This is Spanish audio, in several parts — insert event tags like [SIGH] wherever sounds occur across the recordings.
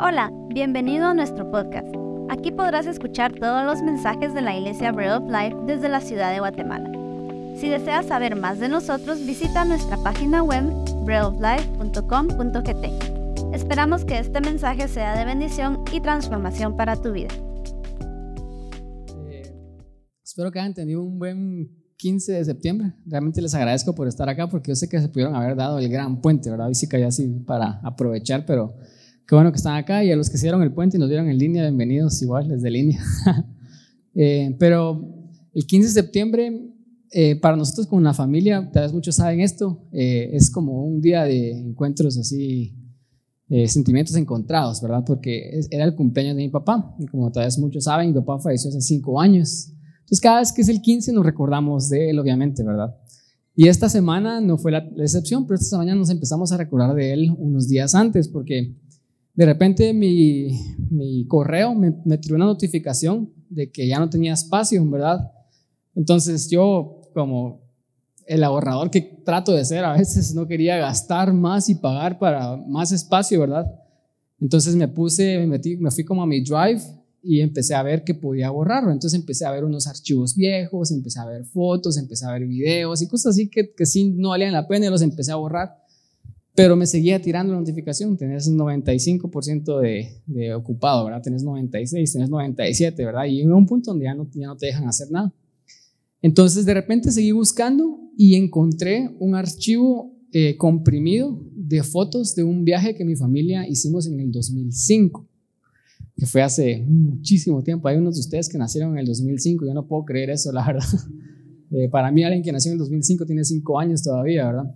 Hola, bienvenido a nuestro podcast. Aquí podrás escuchar todos los mensajes de la Iglesia Bread of Life desde la ciudad de Guatemala. Si deseas saber más de nosotros, visita nuestra página web breadoflife.com.gt. Esperamos que este mensaje sea de bendición y transformación para tu vida. Eh, espero que hayan tenido un buen 15 de septiembre. Realmente les agradezco por estar acá porque yo sé que se pudieron haber dado el gran puente, ¿verdad? Hoy sí que así para aprovechar, pero Qué bueno que están acá y a los que hicieron el puente y nos dieron en línea, bienvenidos igual desde línea. [LAUGHS] eh, pero el 15 de septiembre, eh, para nosotros como una familia, tal vez muchos saben esto, eh, es como un día de encuentros así, eh, sentimientos encontrados, ¿verdad? Porque era el cumpleaños de mi papá y como tal vez muchos saben, mi papá falleció hace cinco años. Entonces cada vez que es el 15 nos recordamos de él, obviamente, ¿verdad? Y esta semana no fue la, excepción, pero esta semana nos empezamos a recordar de él unos días antes porque de repente mi, mi correo me, me, tiró una notificación de que ya no tenía espacio, ¿verdad? Entonces yo, como el ahorrador que trato de ser, a veces no quería gastar más y pagar para más espacio, ¿verdad? Entonces me puse, me, metí, me fui como a mi drive y empecé a ver que podía borrarlo. Entonces empecé a ver unos archivos viejos, empecé a ver fotos, empecé a ver videos y cosas así que, que sí no valían la pena y los empecé a borrar pero me seguía tirando la notificación, tenés 95% de, de, ocupado, ¿verdad? Tenés 96, tenés 97, ¿verdad? Y en un punto donde ya no, ya no te dejan hacer nada. Entonces de repente seguí buscando y encontré un archivo eh, comprimido de fotos de un viaje que mi familia hicimos en el 2005, que fue hace muchísimo tiempo. Hay unos de ustedes que nacieron en el 2005, yo no puedo creer eso, la [LAUGHS] verdad. Eh, para mí alguien que nació en el 2005 tiene 5 años todavía, ¿verdad?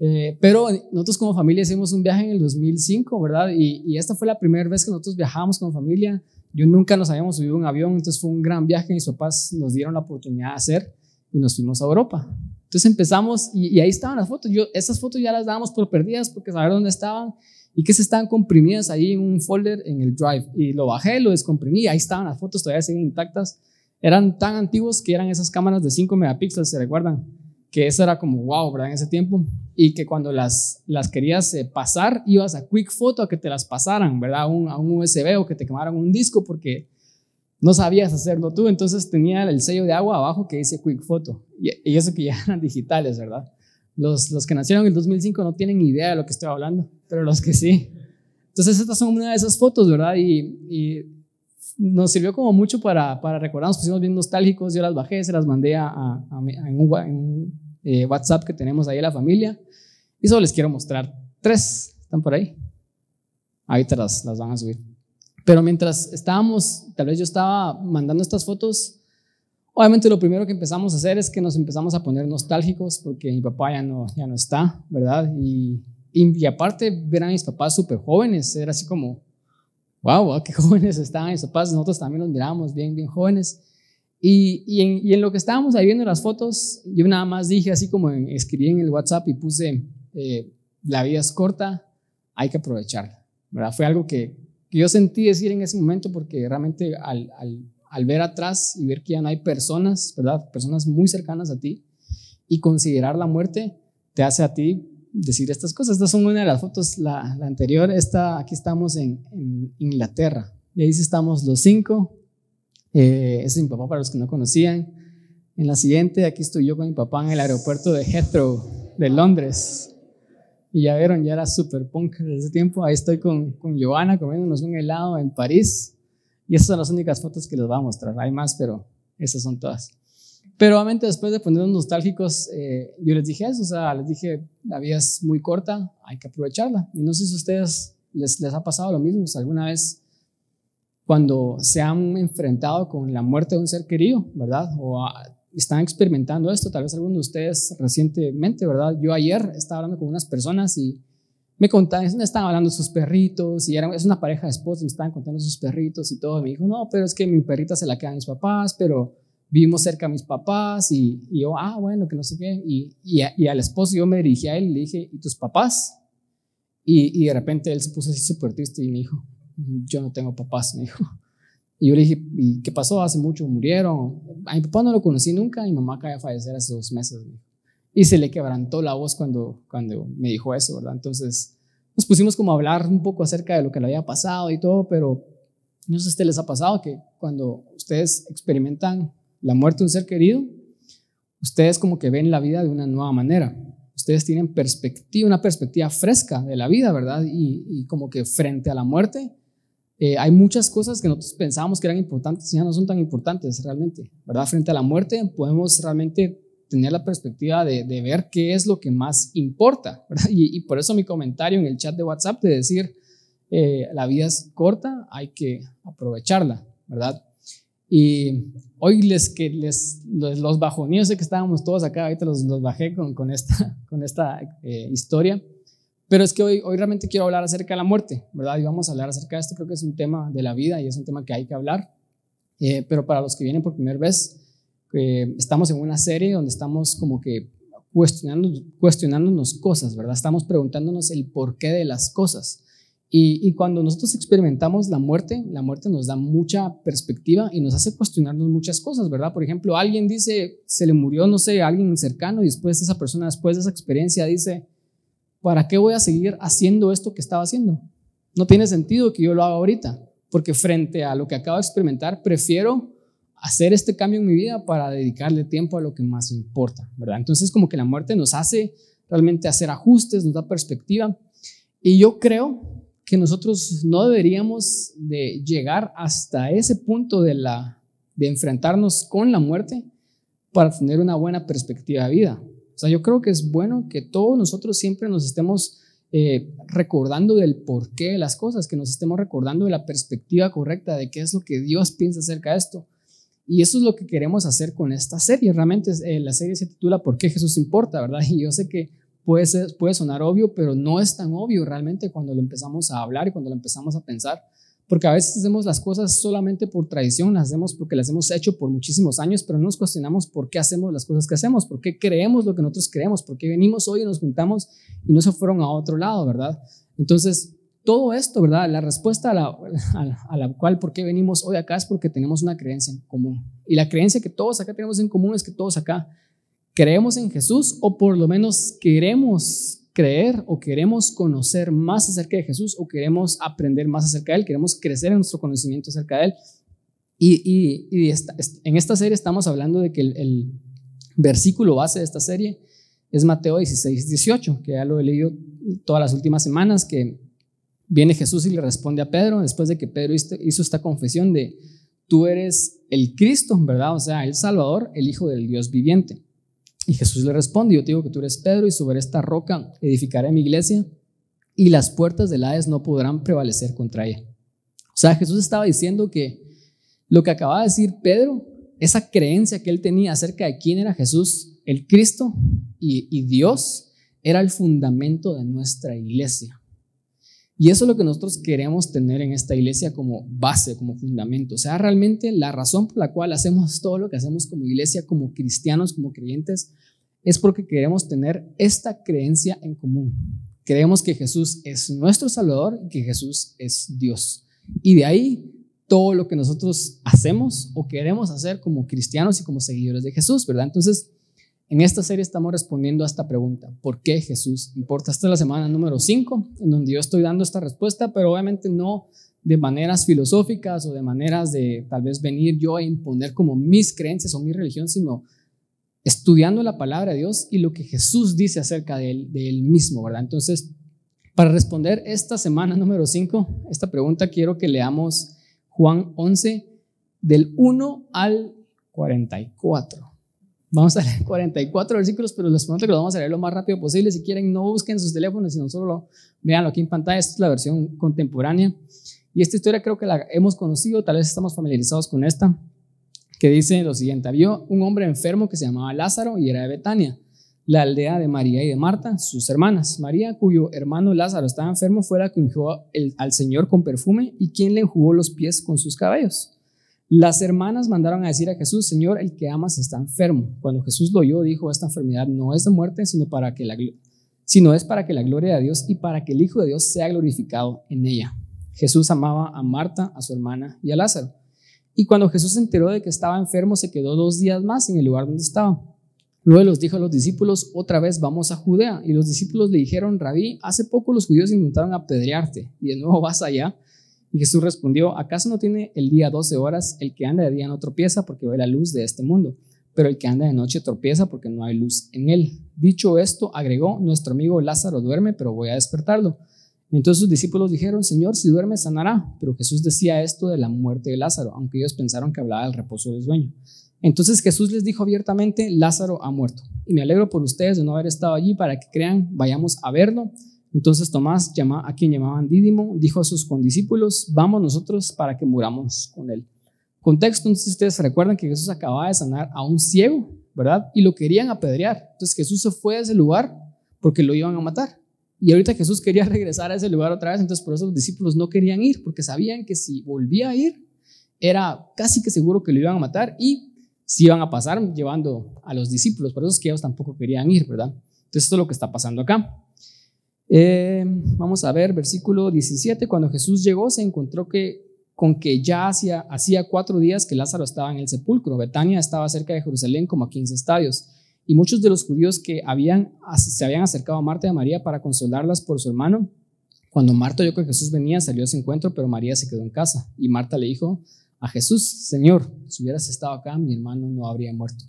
Eh, pero nosotros como familia hicimos un viaje en el 2005, ¿verdad? Y, y, esta fue la primera vez que nosotros viajamos como familia. Yo nunca nos habíamos subido a un avión, entonces fue un gran viaje que mis papás nos dieron la oportunidad de hacer y nos fuimos a Europa. Entonces empezamos y, y ahí estaban las fotos. Yo esas fotos ya las dábamos por perdidas porque saber dónde estaban y que se estaban comprimidas ahí en un folder en el Drive. Y lo bajé, lo descomprimí, ahí estaban las fotos, todavía siguen intactas. Eran tan antiguos que eran esas cámaras de 5 megapíxeles, ¿se recuerdan? Que eso era como wow, ¿verdad? En ese tiempo. Y que cuando las, las querías eh, pasar, ibas a Quick Photo a que te las pasaran, ¿verdad? A un, a un USB o que te quemaran un disco porque no sabías hacerlo tú. Entonces tenía el sello de agua abajo que dice Quick Photo. Y, y eso que ya [LAUGHS] eran digitales, ¿verdad? Los, los que nacieron en el 2005 no tienen idea de lo que estoy hablando, pero los que sí. Entonces estas son una de esas fotos, ¿verdad? Y, y nos sirvió como mucho para, para recordarnos, pusimos bien nostálgicos, yo las bajé, se las mandé a, a, a, en un eh, WhatsApp que tenemos ahí en la familia. Y solo les quiero mostrar tres. ¿Están por ahí? Ahorita las, las van a subir. Pero mientras estábamos, tal vez yo estaba mandando estas fotos, obviamente lo primero que empezamos a hacer es que nos empezamos a poner nostálgicos porque mi papá ya no, ya no está, ¿verdad? Y, y, y aparte ver a mis papás súper jóvenes, era así como, wow, qué [LAUGHS] jóvenes estaban mis papás, nosotros también los mirábamos bien, bien jóvenes. Y, y, en, y, en, lo que estábamos ahí viendo las fotos, yo nada más dije así como en, escribí en el WhatsApp y puse, eh, la vida es corta, hay que aprovecharla. ¿verdad? Fue algo que, que, yo sentí decir en ese momento porque realmente al, al, al, ver atrás y ver que ya no hay personas, ¿verdad? Personas muy cercanas a ti y considerar la muerte te hace a ti decir estas cosas. Estas son una de las fotos, la, la anterior, esta, aquí estamos en, en Inglaterra y ahí estamos los cinco eh, ese es mi papá para los que no conocían. En la siguiente, aquí estoy yo con mi papá en el aeropuerto de Heathrow, de Londres. Y ya vieron, ya era super punk desde ese tiempo. Ahí estoy con, con Giovanna comiéndonos un helado en París. Y esas son las únicas fotos que les voy a mostrar. Hay más, pero esas son todas. Pero obviamente después de ponernos nostálgicos, eh, yo les dije eso, o sea, les dije, la vida es muy corta, hay que aprovecharla. Y no sé si a ustedes les, les ha pasado lo mismo, o sea, alguna vez cuando se han enfrentado con la muerte de un ser querido, ¿verdad? O están experimentando esto, tal vez algunos de ustedes recientemente, ¿verdad? Yo ayer estaba hablando con unas personas y me contaban, estaban hablando de sus perritos y era, es una pareja de esposos, me estaban contando sus perritos y todo. Y me dijo, no, pero es que mi perrita se la quedan mis papás, pero vivimos cerca a mis papás y, yo, ah, bueno, que no sé qué. Y, al esposo yo me dirigí a él y le dije, ¿y tus papás? Y, y de repente él se puso así súper triste y me dijo, yo no tengo papás, me dijo. [LAUGHS] Y yo le dije, ¿y qué pasó? Hace mucho murieron. A mi papá no lo conocí nunca, mi mamá acaba de fallecer hace dos meses. Y se le quebrantó la voz cuando, cuando me dijo eso, ¿verdad? Entonces, nos pusimos como a hablar un poco acerca de lo que le había pasado y todo, pero no sé si a ustedes les ha pasado que cuando ustedes experimentan la muerte de un ser querido, ustedes como que ven la vida de una nueva manera. Ustedes tienen perspectiva, una perspectiva fresca de la vida, ¿verdad? Y, como que frente a la muerte, eh, hay muchas cosas que nosotros pensábamos que eran importantes y ya no son tan importantes realmente, ¿verdad? Frente a la muerte podemos realmente tener la perspectiva de, ver qué es lo que más importa, [LAUGHS] ¿verdad? Y, y, por eso mi comentario en el chat de WhatsApp de decir, eh, la vida es corta, hay que aprovecharla, ¿verdad? Y hoy les, que les, los, yo sé que estábamos todos acá, ahorita los, los bajé con, con esta, [LAUGHS] con esta eh, historia, pero es que hoy, hoy realmente quiero hablar acerca de la muerte, ¿verdad? Y vamos a hablar acerca de esto, creo que es un tema de la vida y es un tema que hay que hablar, eh, pero para los que vienen por primera vez, estamos en una serie donde estamos como que cuestionando, cuestionándonos cosas, ¿verdad? Estamos preguntándonos el porqué de las cosas. Y, cuando nosotros experimentamos la muerte, la muerte nos da mucha perspectiva y nos hace cuestionarnos muchas cosas, ¿verdad? Por ejemplo, alguien dice, se le murió, no sé, alguien cercano y después esa persona, después de esa experiencia, dice, ¿para qué voy a seguir haciendo esto que estaba haciendo? No tiene sentido que yo lo haga ahorita, porque frente a lo que acabo de experimentar, prefiero hacer este cambio en mi vida para dedicarle tiempo a lo que más importa, ¿verdad? Entonces como que la muerte nos hace realmente hacer ajustes, nos da perspectiva. Y yo creo que nosotros no deberíamos de llegar hasta ese punto de, la, de enfrentarnos con la muerte para tener una buena perspectiva de vida. O sea, yo creo que es bueno que todos nosotros siempre nos estemos eh, recordando del porqué de las cosas, que nos estemos recordando de la perspectiva correcta de qué es lo que Dios piensa acerca de esto. Y eso es lo que queremos hacer con esta serie. Realmente eh, la serie se titula ¿Por qué Jesús importa? ¿verdad? [LAUGHS] Y yo sé que puede, ser, puede sonar obvio, pero no es tan obvio realmente cuando lo empezamos a hablar y cuando lo empezamos a pensar. Porque a veces hacemos las cosas solamente por tradición, las hacemos porque las hemos hecho por muchísimos años, pero no nos cuestionamos por qué hacemos las cosas que hacemos, por qué creemos lo que nosotros creemos, por qué venimos hoy y nos juntamos y no se fueron a otro lado, ¿verdad? Entonces, todo esto, ¿verdad? La respuesta a la, [LAUGHS] a cual por qué venimos hoy acá es porque tenemos una creencia en común. Y la creencia que todos acá tenemos en común es que todos acá creemos en Jesús o por lo menos queremos creer o queremos conocer más acerca de Jesús o queremos aprender más acerca de Él, queremos crecer en nuestro conocimiento acerca de Él. Y, y, en esta serie estamos hablando de que el, versículo base de esta serie es Mateo 16, 18, que ya lo he leído todas las últimas semanas, que viene Jesús y le responde a Pedro, después de que Pedro hizo esta confesión de, tú eres el Cristo, ¿verdad? O sea, el Salvador, el Hijo del Dios viviente. Y Jesús le responde, yo te digo que tú eres Pedro y sobre esta roca edificaré mi iglesia y las puertas del Hades no podrán prevalecer contra ella. O sea, Jesús estaba diciendo que lo que acababa de decir Pedro, esa creencia que él tenía acerca de quién era Jesús, el Cristo y, y Dios, era el fundamento de nuestra iglesia. Y eso es lo que nosotros queremos tener en esta iglesia como base, como fundamento. O sea, realmente la razón por la cual hacemos todo lo que hacemos como iglesia, como cristianos, como creyentes, es porque queremos tener esta creencia en común. Creemos que Jesús es nuestro Salvador y que Jesús es Dios. Y de ahí todo lo que nosotros hacemos o queremos hacer como cristianos y como seguidores de Jesús, ¿verdad? Entonces, en esta serie estamos respondiendo a esta pregunta, ¿por qué Jesús importa? Esta es la semana número 5, en donde yo estoy dando esta respuesta, pero obviamente no de maneras filosóficas o de maneras de tal vez venir yo a imponer como mis creencias o mi religión, sino estudiando la palabra de Dios y lo que Jesús dice acerca de él, de él mismo, ¿verdad? Entonces, para responder esta semana número 5, esta pregunta quiero que leamos Juan 11 del 1 al 44. Vamos a leer [LAUGHS] 44 versículos, pero les prometo que lo vamos a leer lo más rápido posible. Si quieren, no busquen sus teléfonos, sino solo veanlo aquí en pantalla. Esta es la versión contemporánea. Y esta historia creo que la hemos conocido, tal vez estamos familiarizados con esta, que dice lo siguiente. Había un hombre enfermo que se llamaba Lázaro y era de Betania, la aldea de María y de Marta, sus hermanas. María, cuyo hermano Lázaro estaba enfermo, fue la que ungió al Señor con perfume y quien le enjugó los pies con sus cabellos. Las hermanas mandaron a decir a Jesús, Señor, el que amas está enfermo. Cuando Jesús lo oyó, dijo, esta enfermedad no es de muerte, sino, para que la, sino es para que la gloria de Dios y para que el Hijo de Dios sea glorificado en ella. Jesús amaba a Marta, a su hermana y a Lázaro. Y cuando Jesús se enteró de que estaba enfermo, se quedó dos días más en el lugar donde estaba. Luego los dijo a los discípulos, otra vez vamos a Judea. Y los discípulos le dijeron, Rabí, hace poco los judíos intentaron apedrearte y de nuevo vas allá. Y Jesús respondió, ¿acaso no tiene el día 12 horas? El que anda de día no tropieza porque ve la luz de este mundo, pero el que anda de noche tropieza porque no hay luz en él. Dicho esto, agregó, nuestro amigo Lázaro duerme, pero voy a despertarlo. Entonces sus discípulos dijeron, Señor, si duerme, sanará. Pero Jesús decía esto de la muerte de Lázaro, aunque ellos pensaron que hablaba del reposo del sueño. Entonces Jesús les dijo abiertamente, Lázaro ha muerto. Y me alegro por ustedes de no haber estado allí para que crean, vayamos a verlo. Entonces Tomás, a quien llamaban Dídimo, dijo a sus condiscípulos, vamos nosotros para que muramos con él. Contexto, entonces ustedes recuerdan que Jesús acababa de sanar a un ciego, ¿verdad? Y lo querían apedrear. Entonces Jesús se fue de ese lugar porque lo iban a matar. Y ahorita Jesús quería [LAUGHS] regresar a ese lugar otra vez, entonces por eso los discípulos no querían ir, porque sabían que si volvía a ir, era casi que seguro que lo iban a matar y si iban a pasar llevando a los discípulos, por eso es que ellos tampoco querían ir, ¿verdad? Entonces esto es lo que está pasando acá. Eh, vamos a ver, versículo 17, cuando Jesús llegó se encontró que con que ya hacía, hacía cuatro días que Lázaro estaba en el sepulcro. Betania estaba cerca de Jerusalén como a 15 estadios. Y muchos de los judíos que habían, se habían acercado a Marta y a María para consolarlas por su hermano, cuando Marta oyó que Jesús venía, salió a su encuentro, pero María se quedó en casa. Y Marta le dijo, a Jesús, Señor, si hubieras estado acá, mi hermano no habría muerto.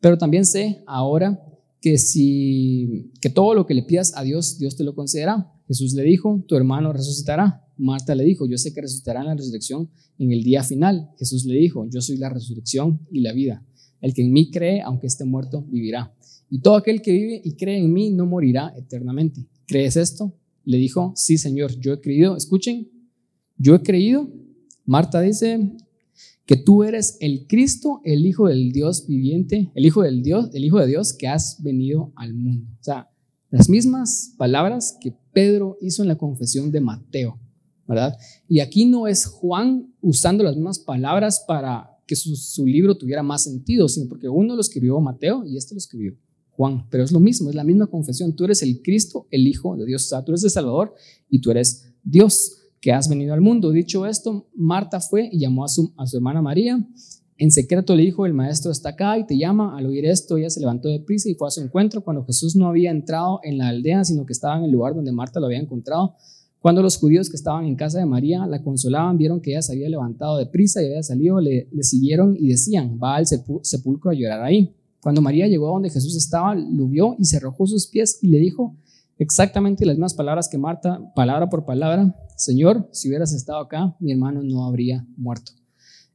Pero también sé ahora que si que todo lo que le pidas a Dios, Dios te lo concederá. Jesús le dijo, tu hermano resucitará. Marta le dijo, yo sé que resucitará en la resurrección en el día final. Jesús le dijo, yo soy la resurrección y la vida. El que en mí cree, aunque esté muerto, vivirá. Y todo aquel que vive y cree en mí no morirá eternamente. ¿Crees esto? Le dijo, sí, Señor, yo he creído. Escuchen, yo he creído. Marta dice, que tú eres el Cristo, el Hijo del Dios viviente, el Hijo del Dios, el Hijo de Dios que has venido al mundo. O sea, las mismas palabras que Pedro hizo en la confesión de Mateo, ¿verdad? Y aquí no es Juan usando las mismas palabras para que su, libro tuviera más sentido, sino porque uno lo escribió Mateo y este lo escribió Juan, pero es lo mismo, es la misma confesión. Tú eres el Cristo, el Hijo de Dios, o sea, tú eres el Salvador y tú eres Dios que has venido al mundo. Dicho esto, Marta fue y llamó a su, a su hermana María. En secreto le dijo, el maestro está acá y te llama. Al oír esto, ella se levantó de prisa y fue a su encuentro cuando Jesús no había entrado en la aldea, sino que estaba en el lugar donde Marta lo había encontrado. Cuando los judíos que estaban en casa de María la consolaban, vieron que ella se había levantado de prisa y había salido, le, le siguieron y decían, va al sepulcro a llorar ahí. Cuando María llegó a donde Jesús estaba, lo vio y se arrojó sus pies y le dijo exactamente las mismas palabras que Marta, palabra por palabra, Señor, si hubieras estado acá, mi hermano no habría muerto.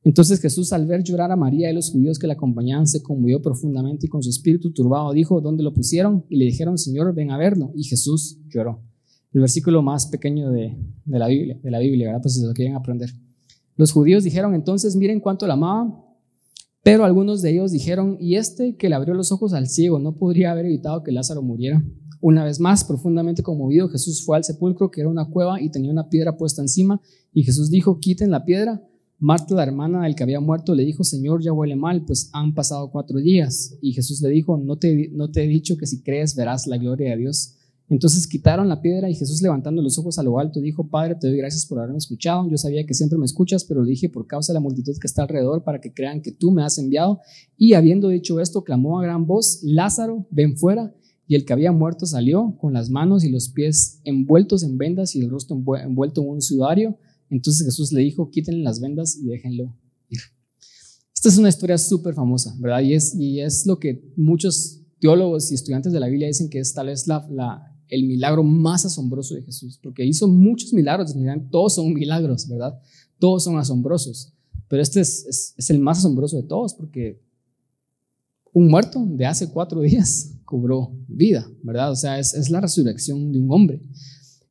Entonces Jesús, al ver llorar a María y los judíos que la acompañaban, se conmovió profundamente y con su espíritu turbado dijo, ¿dónde lo pusieron? Y le dijeron, Señor, ven a verlo. Y Jesús lloró. El versículo más pequeño de, la Biblia, de la Biblia, ¿verdad? Pues si lo quieren aprender. Los judíos dijeron entonces, miren cuánto la amaba, pero algunos de ellos dijeron, ¿y este que le abrió los ojos al ciego no podría haber evitado que Lázaro muriera? Una vez más, profundamente conmovido, Jesús fue al sepulcro, que era una cueva, y tenía una piedra puesta encima, y Jesús dijo, quiten la piedra. Marta, la hermana del que había muerto, le dijo, Señor, ya huele mal, pues han pasado cuatro días. Y Jesús le dijo, no te, he dicho que si crees verás la gloria de Dios. Entonces quitaron la piedra y Jesús levantando los ojos a lo alto dijo, Padre, te doy gracias por haberme escuchado. Yo sabía que siempre me escuchas, pero lo dije por causa de la multitud que está alrededor para que crean que tú me has enviado. Y habiendo dicho esto, clamó a gran voz, Lázaro, ven fuera. Y el que había muerto salió con las manos y los pies envueltos en vendas y el rostro envuelto en un sudario. Entonces Jesús le dijo, quítenle las vendas y déjenlo ir. Esta es una historia súper famosa, ¿verdad? Y es, y es lo que muchos teólogos y estudiantes de la Biblia dicen que es tal vez la, el milagro más asombroso de Jesús, porque hizo muchos milagros, todos son milagros, ¿verdad? Todos son asombrosos, pero este es, es el más asombroso de todos, porque un muerto de hace cuatro días cobró vida, ¿verdad? O sea, es, la resurrección de un hombre.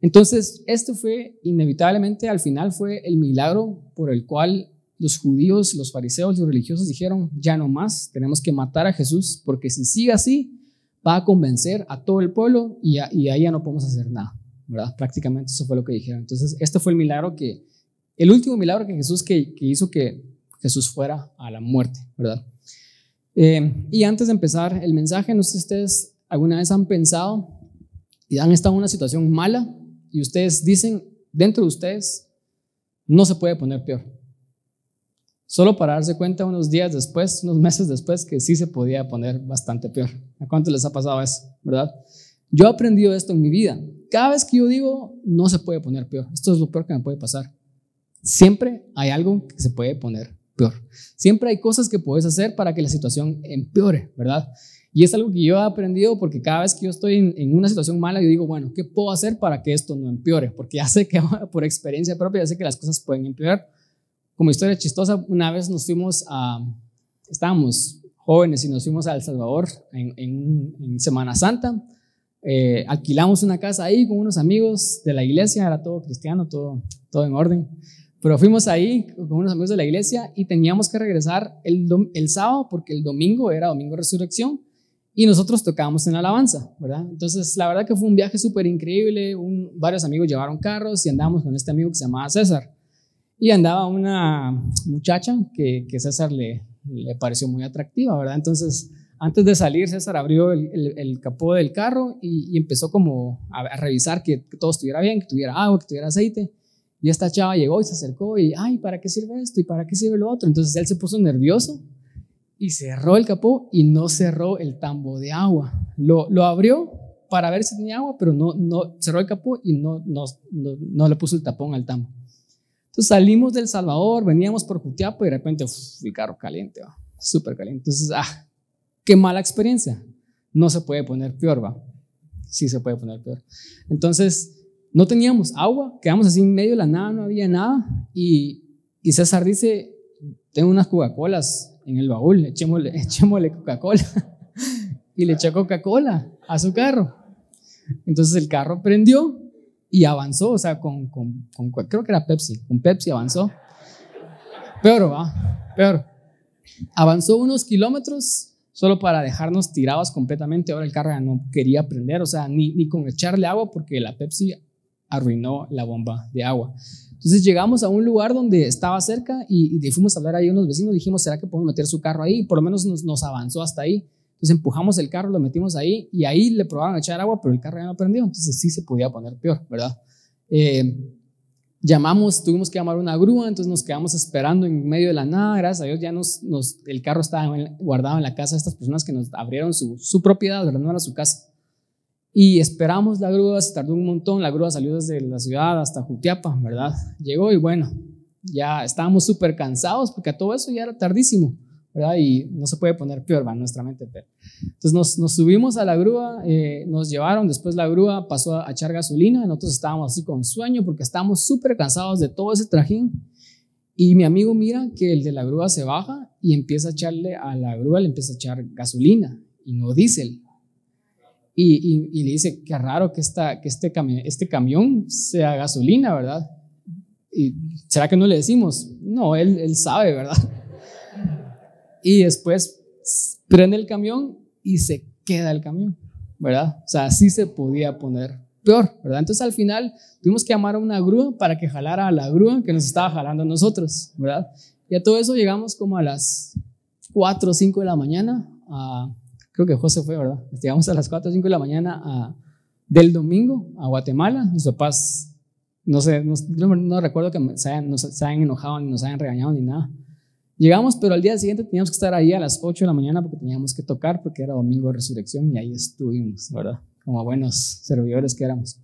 Entonces, esto fue inevitablemente, al final fue el milagro por el cual los judíos, los fariseos, los religiosos dijeron, ya no más, tenemos que matar a Jesús, porque si sigue así, va a convencer a todo el pueblo y, ahí ya no podemos hacer nada, ¿verdad? Prácticamente eso fue lo que dijeron. Entonces, este fue el milagro que, el último milagro que Jesús, que, que hizo que Jesús fuera a la muerte, ¿verdad? Eh, y antes de empezar el mensaje, no sé si ustedes alguna vez han pensado y han estado en una situación mala y ustedes dicen dentro de ustedes, no se puede poner peor. Solo para darse cuenta unos días después, unos meses después, que sí se podía poner bastante peor. ¿A cuánto les ha pasado eso? ¿Verdad? Yo he aprendido esto en mi vida. Cada vez que yo digo, no se puede poner peor, esto es lo peor que me puede pasar. Siempre hay algo que se puede poner peor. Siempre hay cosas que puedes hacer para que la situación empeore, ¿verdad? Y es algo que yo he aprendido porque cada vez que yo estoy en, en, una situación mala, yo digo, bueno, ¿qué puedo hacer para que esto no empeore? Porque ya [LAUGHS] sé que por experiencia propia, ya sé que las cosas pueden empeorar como historia chistosa, una vez nos fuimos a, estábamos jóvenes y nos fuimos a El Salvador en, Semana Santa. Eh, alquilamos una casa ahí con unos amigos de la iglesia, era todo cristiano, todo, todo en orden. Pero fuimos ahí con unos amigos de la iglesia y teníamos que regresar el, el sábado porque el domingo era domingo resurrección y nosotros tocábamos en alabanza, ¿verdad? Entonces, la verdad que fue un viaje súper increíble. varios amigos llevaron carros y andamos con este amigo que se llamaba César. Y andaba una muchacha que, que César le, le pareció muy atractiva, ¿verdad? Entonces, antes de salir, César abrió el, el, capó del carro y, empezó como a, revisar que, todo estuviera bien, que tuviera agua, que tuviera aceite. Y esta chava llegó y se acercó y, ay, ¿para qué sirve esto? ¿Y para qué sirve lo otro? Entonces él se puso nervioso y cerró el capó y no cerró el tambo de agua. Lo, lo abrió para ver si tenía agua, pero no, no cerró el capó y no, no, no, no le puso el tapón al tambo. Entonces salimos del Salvador, veníamos por Jutiapa y de repente, uff, el carro caliente, súper caliente. Entonces, ah, qué mala experiencia. No se puede poner peor, va. Sí se puede poner peor. Entonces, no teníamos agua, quedamos así en medio de la nada, no había nada. Y, y César dice, tengo unas Coca-Colas en el baúl, echémosle, [LAUGHS] echémosle Coca-Cola. [LAUGHS] y le echó Coca-Cola a su carro. Entonces el carro prendió y avanzó, o sea, con, con, creo que era Pepsi, con Pepsi avanzó. Peor, va, peor. Avanzó unos kilómetros solo para dejarnos tirados completamente. Ahora el carro ya no quería prender, o sea, ni, ni con echarle agua porque la Pepsi arruinó la bomba de agua. Entonces llegamos a un lugar donde estaba cerca y, y fuimos a hablar ahí a unos vecinos. Dijimos, ¿será que podemos meter su carro ahí? Por lo menos nos, avanzó hasta ahí. Entonces empujamos el carro, lo metimos ahí y ahí le probaron a echar agua, pero el carro ya no prendió, entonces sí se podía poner peor, ¿verdad? Eh, llamamos, tuvimos que llamar una grúa, entonces nos quedamos esperando en medio de la nada, gracias a Dios ya nos, nos el carro estaba guardado en la casa de estas personas que nos abrieron su, su propiedad, ¿verdad? No era su casa. Y esperamos la grúa, se tardó un montón, la grúa salió desde la ciudad hasta Jutiapa, ¿verdad? Llegó y bueno, ya estábamos súper cansados porque a todo eso ya era tardísimo. ¿verdad? Y no se puede poner peor, va, nuestra mente. Entonces nos, nos, subimos a la grúa, eh, nos llevaron, después la grúa pasó a echar gasolina, nosotros estábamos así con sueño porque estábamos súper cansados de todo ese trajín. Y mi amigo mira que el de la grúa se baja y empieza a echarle a la grúa, le empieza a echar gasolina y no diésel. Y, le dice, qué raro que, esta, que este, camión, este camión sea gasolina, ¿verdad? ¿Y será que no le decimos? No, él, él sabe, ¿verdad? [LAUGHS] y después prende el camión y se queda el camión, ¿verdad? O sea, así se podía poner peor, ¿verdad? Entonces al final tuvimos que llamar a una grúa para que jalara a la grúa que nos estaba jalando a nosotros, ¿verdad? Y a todo eso llegamos como a las 4 o 5 de la mañana, a, creo que José fue, ¿verdad? Llegamos a las 4 o 5 de la mañana a, del domingo a Guatemala, mis papás, no sé, no, no recuerdo que se hayan, se hayan enojado ni nos hayan regañado ni nada, Llegamos, pero al día siguiente teníamos que estar ahí a las 8 de la mañana porque teníamos que tocar porque era domingo de resurrección y ahí estuvimos, ¿verdad? Como buenos servidores que éramos.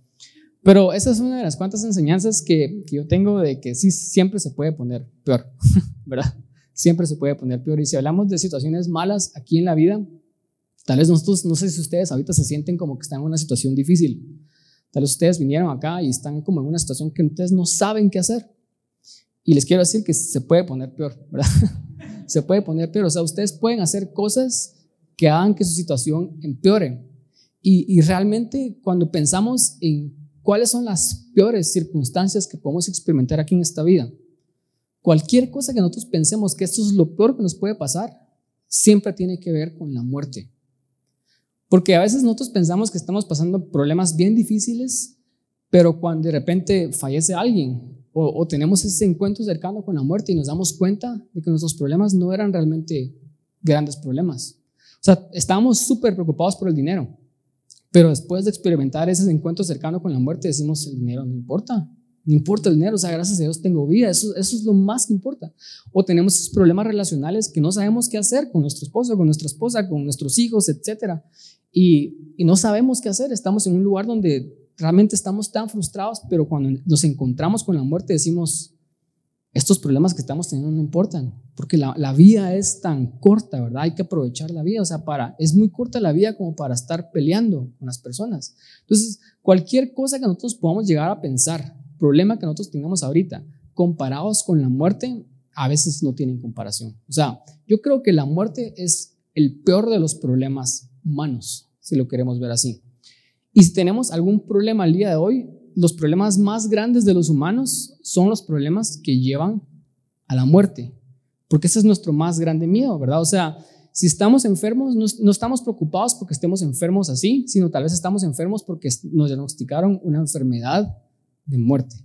Pero esa es una de las cuantas enseñanzas que, que yo tengo de que sí, siempre se puede poner peor, [LAUGHS] ¿verdad? Siempre se puede poner peor. Y si hablamos de situaciones malas aquí en la vida, tal vez nosotros, no sé si ustedes ahorita se sienten como que están en una situación difícil. Tal vez ustedes vinieron acá y están como en una situación que ustedes no saben qué hacer. Y les quiero decir que se puede poner peor, [LAUGHS] ¿verdad? se puede poner peor. O sea, ustedes pueden hacer cosas que hagan que su situación empeore. Y, y realmente cuando pensamos en cuáles son las peores circunstancias que podemos experimentar aquí en esta vida, cualquier cosa que nosotros pensemos que esto es lo peor que nos puede pasar, siempre tiene que ver con la muerte. Porque a veces nosotros pensamos que estamos pasando problemas bien difíciles, pero cuando de repente fallece alguien o, tenemos ese encuentro cercano con la muerte y nos damos cuenta de que nuestros problemas no eran realmente grandes problemas. O sea, estábamos súper preocupados por el dinero, pero después de experimentar ese encuentro cercano con la muerte decimos, el dinero no importa, No importa el dinero, o sea, gracias a Dios tengo vida, eso, eso es lo más que importa. O tenemos esos problemas relacionales que no sabemos qué hacer con nuestro esposo, con nuestra esposa, con nuestros hijos, etc. Y, y no sabemos qué hacer, estamos en un lugar donde realmente estamos tan frustrados, pero cuando nos encontramos con la muerte decimos, estos problemas que estamos teniendo no importan, porque la, la, vida es tan corta, ¿verdad? Hay que aprovechar la vida, o sea, para, es muy corta la vida como para estar peleando con las personas. Entonces, cualquier cosa que nosotros podamos llegar a pensar, problema que nosotros tengamos ahorita, comparados con la muerte, a veces no tienen comparación. O sea, yo creo que la muerte es el peor de los problemas humanos, si lo queremos ver así. Y si tenemos algún problema al día de hoy, los problemas más grandes de los humanos son los problemas que llevan a la muerte, porque ese es nuestro más grande miedo, ¿verdad? O sea, si estamos enfermos, no, estamos preocupados porque estemos enfermos así, sino tal vez estamos enfermos porque nos diagnosticaron una enfermedad de muerte.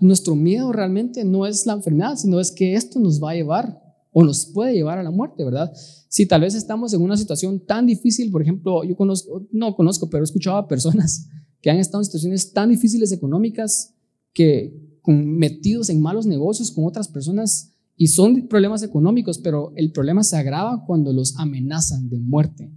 Nuestro miedo realmente no es la enfermedad, sino es que esto nos va a llevar o nos puede llevar a la muerte, ¿verdad? Si tal vez estamos en una situación tan difícil, por ejemplo, yo conozco, no conozco, pero he escuchado a personas [LAUGHS] que han estado en situaciones tan difíciles económicas que metidos en malos negocios con otras personas y son problemas económicos, pero el problema se agrava cuando los amenazan de muerte.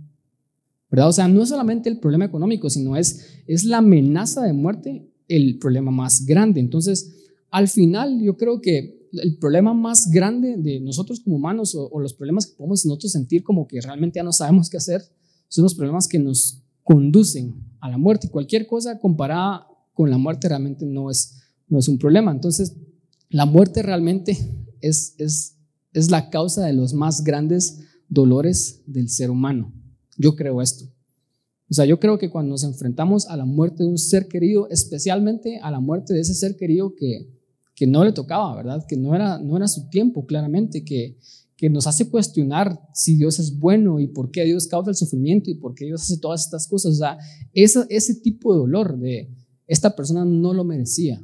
¿Verdad? O sea, no es solamente el problema económico, sino es, es la amenaza de muerte el problema más grande. Entonces, al final, yo creo que el problema más grande de nosotros como humanos o, los problemas que podemos nosotros sentir como que realmente ya no sabemos qué hacer, son los problemas que nos conducen a la muerte. Cualquier cosa comparada con la muerte realmente no es, no es un problema. Entonces, la muerte realmente es, es, es la causa de los más grandes dolores del ser humano. Yo creo esto. O sea, yo creo que cuando nos enfrentamos a la muerte de un ser querido, especialmente a la muerte de ese ser querido que, que no le tocaba, ¿verdad? Que no era, no era su tiempo, claramente, que, que nos hace cuestionar si Dios es bueno y por qué Dios causa el sufrimiento y por qué Dios hace todas estas cosas. O sea, ese, ese tipo de dolor de esta persona no lo merecía,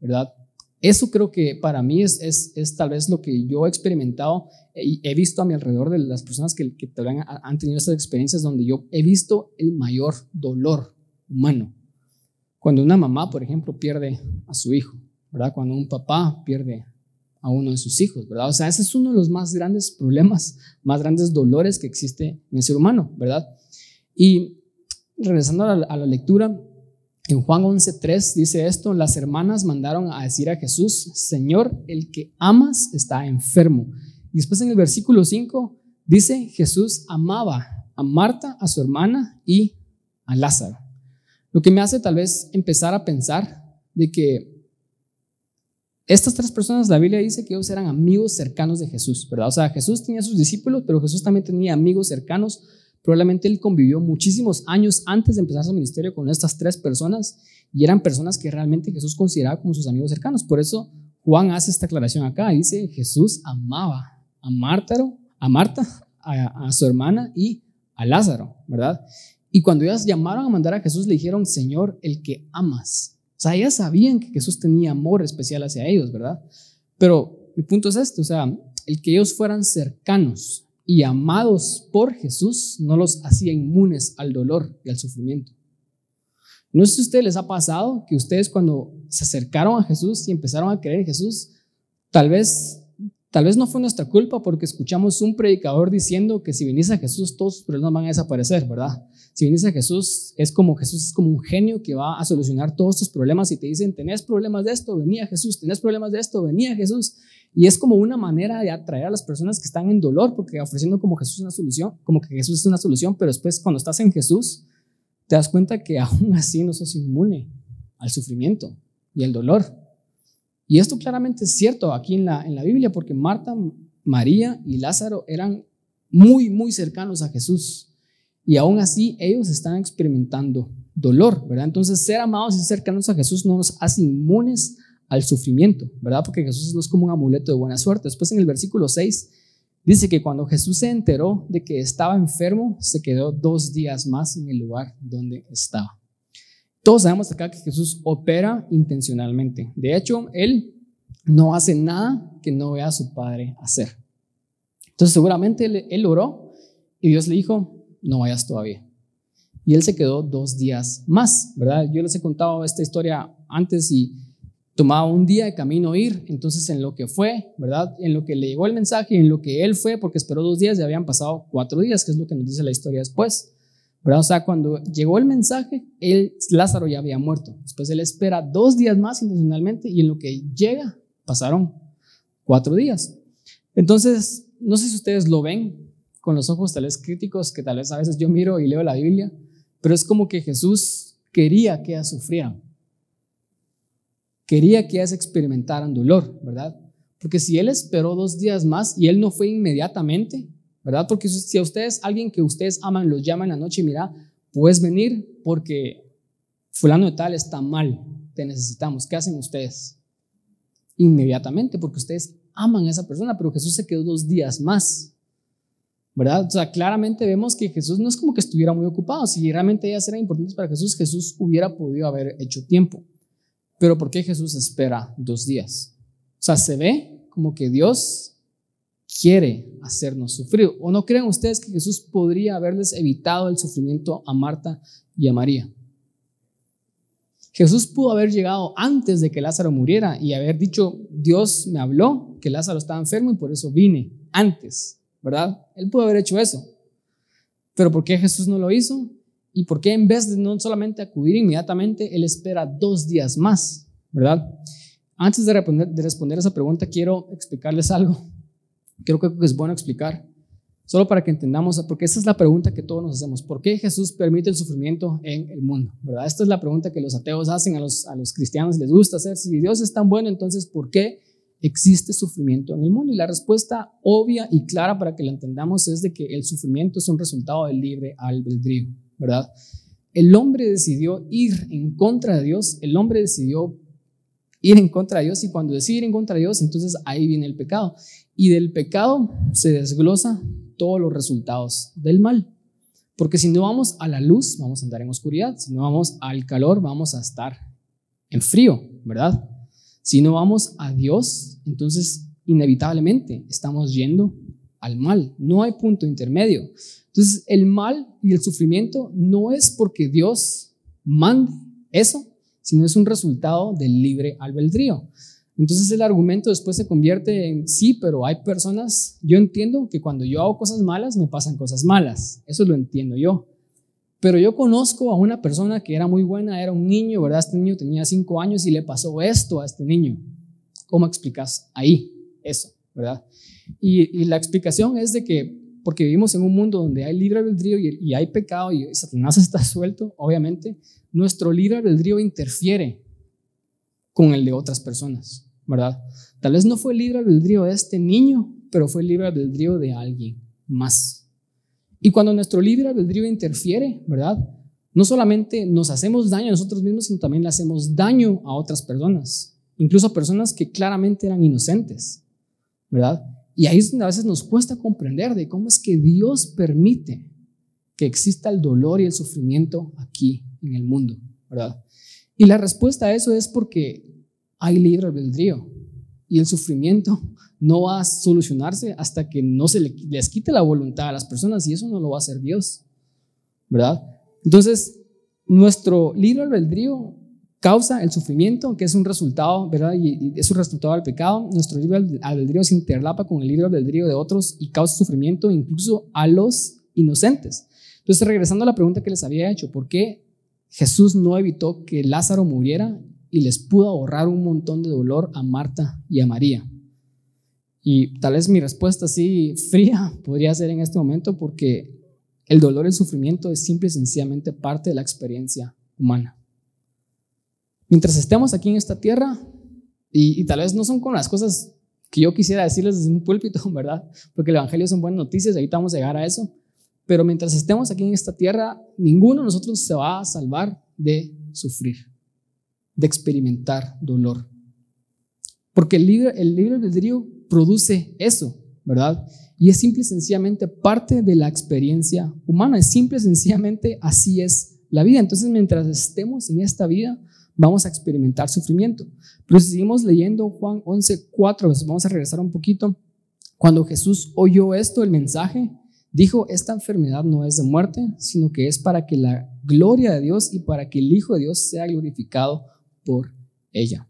¿verdad? Eso creo que para mí es, es, es tal vez lo que yo he experimentado y he visto a mi alrededor de las personas que, que han, han tenido estas experiencias donde yo he visto el mayor dolor humano. Cuando una mamá, por ejemplo, pierde a su hijo, ¿verdad? Cuando un papá pierde a uno de sus hijos, ¿verdad? O sea, ese es uno de los más grandes problemas, más grandes dolores que existe en el ser humano, ¿verdad? Y regresando a la, a la lectura, en Juan 11.3 dice esto, las hermanas mandaron a decir a Jesús, Señor, el que amas está enfermo. Y después en el versículo 5 dice, Jesús amaba a Marta, a su hermana y a Lázaro. Lo que me hace tal vez empezar a pensar de que estas tres personas, la Biblia dice que ellos eran amigos cercanos de Jesús, ¿verdad? O sea, Jesús tenía sus discípulos, pero Jesús también tenía amigos cercanos. Probablemente él convivió muchísimos años antes de empezar su ministerio con estas tres personas y eran personas que realmente Jesús consideraba como sus amigos cercanos. Por eso Juan hace esta aclaración acá. Dice, Jesús amaba a Marta, a, Marta, a, a su hermana y a Lázaro, ¿verdad? Y cuando ellas llamaron a mandar a Jesús, le dijeron, Señor, el que amas sea, ellas sabían que Jesús tenía amor especial hacia ellos, ¿verdad? Pero mi punto es este, o sea, el que ellos fueran cercanos y amados por Jesús no los hacía inmunes al dolor y al sufrimiento. No sé si a ustedes les ha pasado que ustedes cuando se acercaron a Jesús y empezaron a creer en Jesús, tal vez Tal vez no fue nuestra culpa porque escuchamos un predicador diciendo que si viniese a Jesús todos sus problemas van a desaparecer, ¿verdad? Si viniese a Jesús es como Jesús es como un genio que va a solucionar todos tus problemas y te dicen, tenés problemas de esto, venía Jesús, tenés problemas de esto, venía Jesús. Y es como una manera de atraer a las personas que están en dolor porque ofreciendo como Jesús una solución, como que Jesús es una solución, pero después cuando estás en Jesús te das cuenta que aún así no sos inmune al sufrimiento y al dolor. Y esto claramente es cierto aquí en la, en la Biblia, porque Marta, María y Lázaro eran muy, muy cercanos a Jesús. Y aún así ellos están experimentando dolor, ¿verdad? Entonces ser amados y cercanos a Jesús no nos hace inmunes al sufrimiento, ¿verdad? Porque Jesús no es como un amuleto de buena suerte. Después en el versículo 6 dice que cuando Jesús se enteró de que estaba enfermo, se quedó dos días más en el lugar donde estaba. Todos sabemos acá que Jesús opera intencionalmente. De hecho, Él no hace nada que no vea a su Padre hacer. Entonces seguramente él, oró y Dios le dijo, no vayas todavía. Y él se quedó dos días más, ¿verdad? Yo les he contado esta historia antes y tomaba un día de camino ir, entonces en lo que fue, ¿verdad? En lo que le llegó el mensaje, en lo que él fue, porque esperó dos días, ya habían pasado cuatro días, que es lo que nos dice la historia después. ¿Verdad? O sea, cuando llegó el mensaje, él, Lázaro ya había muerto. Después él espera dos días más intencionalmente y en lo que llega pasaron cuatro días. Entonces, no sé si ustedes lo ven con los ojos tal vez críticos, que tal vez a veces yo miro y leo la Biblia, pero es como que Jesús quería que ellas sufrieran quería que ellas experimentaran dolor, ¿verdad? Porque si él esperó dos días más y él no fue inmediatamente, ¿verdad? Porque si a ustedes, alguien que ustedes aman, los llama en la noche y mira, puedes venir porque fulano de tal está mal, te necesitamos. ¿Qué hacen ustedes? Inmediatamente, porque ustedes aman a esa persona, pero Jesús se quedó dos días más. ¿Verdad? O sea, claramente vemos que Jesús no es como que estuviera muy ocupado. Si realmente ellas eran importantes para Jesús, Jesús hubiera podido haber hecho tiempo. Pero ¿por qué Jesús espera dos días? O sea, se ve como que Dios quiere hacernos sufrir. ¿O no creen ustedes que Jesús podría haberles evitado el sufrimiento a Marta y a María? Jesús pudo haber llegado antes de que Lázaro muriera y haber dicho, Dios me habló que Lázaro estaba enfermo y por eso vine antes, ¿verdad? Él pudo haber hecho eso. Pero ¿por qué Jesús no lo hizo? ¿Y por qué en vez de no solamente acudir inmediatamente, Él espera dos días más? ¿Verdad? Antes de responder, de responder esa pregunta, quiero explicarles algo. Creo que es bueno explicar, solo para que entendamos, porque esa es la pregunta que todos nos hacemos. ¿Por qué Jesús permite el sufrimiento en el mundo? ¿Verdad? Esta es la pregunta que los ateos hacen a los, a los cristianos, les gusta hacer. Si Dios es tan bueno, entonces ¿por qué existe sufrimiento en el mundo? Y la respuesta obvia y clara para que la entendamos es de que el sufrimiento es un resultado del libre albedrío. ¿verdad? El hombre decidió ir en contra de Dios, el hombre decidió ir en contra de Dios y cuando decide ir en contra de Dios, entonces ahí viene el pecado. Y del pecado se desglosa todos los resultados del mal. Porque si no vamos a la luz, vamos a andar en oscuridad. Si no vamos al calor, vamos a estar en frío, ¿verdad? Si no vamos a Dios, entonces inevitablemente estamos yendo al mal. No hay punto intermedio. Entonces, el mal y el sufrimiento no es porque Dios mande eso, sino es un resultado del libre albedrío. Entonces el argumento después se convierte en sí, pero hay personas, yo entiendo que cuando yo hago cosas malas me pasan cosas malas, eso lo entiendo yo. Pero yo conozco a una persona que era muy buena, era un niño, ¿verdad? Este niño tenía cinco años y le pasó esto a este niño. ¿Cómo explicas ahí eso, verdad? Y, y la explicación es de que porque vivimos en un mundo donde hay libre albedrío y, hay pecado y Satanás [LAUGHS] está suelto, obviamente, nuestro libre albedrío interfiere con el de otras personas, ¿verdad? Tal vez no fue el libre albedrío de este niño, pero fue el libre albedrío de alguien más. Y cuando nuestro libre albedrío interfiere, ¿verdad? No solamente nos hacemos daño a nosotros mismos, sino también le hacemos daño a otras personas, incluso a personas que claramente eran inocentes, ¿verdad? Y ahí es donde a veces nos cuesta comprender de cómo es que Dios permite que exista el dolor y el sufrimiento aquí en el mundo, ¿verdad? Y la respuesta a eso es porque hay libre albedrío y el sufrimiento no va a solucionarse hasta que no se les quite la voluntad a las personas y eso no lo va a hacer Dios, ¿verdad? Entonces, nuestro libre albedrío causa el sufrimiento, que es un resultado, ¿verdad? Y, es un resultado del pecado. Nuestro libre albedrío se interlapa con el libre albedrío de otros y causa sufrimiento incluso a los inocentes. Entonces, regresando a la pregunta que les había hecho, ¿por qué Jesús no evitó que Lázaro muriera y les pudo ahorrar un montón de dolor a Marta y a María? Y tal vez mi respuesta así fría [LAUGHS] podría ser en este momento porque el dolor y el sufrimiento es simple y sencillamente parte de la experiencia humana. Mientras estemos aquí en esta tierra, y, tal vez no son con las cosas que yo quisiera decirles desde un púlpito, [LAUGHS] ¿verdad? Porque el Evangelio son buenas noticias, ahorita vamos a llegar a eso. Pero mientras estemos aquí en esta tierra, ninguno de nosotros se va a salvar de sufrir, de experimentar dolor. Porque el libre, el libre produce eso, ¿verdad? Y es simple y sencillamente parte de la experiencia humana. Es simple y sencillamente así es la vida. Entonces, mientras estemos en esta vida, vamos a experimentar sufrimiento. Pero si seguimos leyendo Juan 11, 4, pues vamos a regresar un poquito. Cuando Jesús oyó esto, el mensaje, dijo, esta enfermedad no es de muerte, sino que es para que la gloria de Dios y para que el Hijo de Dios sea glorificado por ella.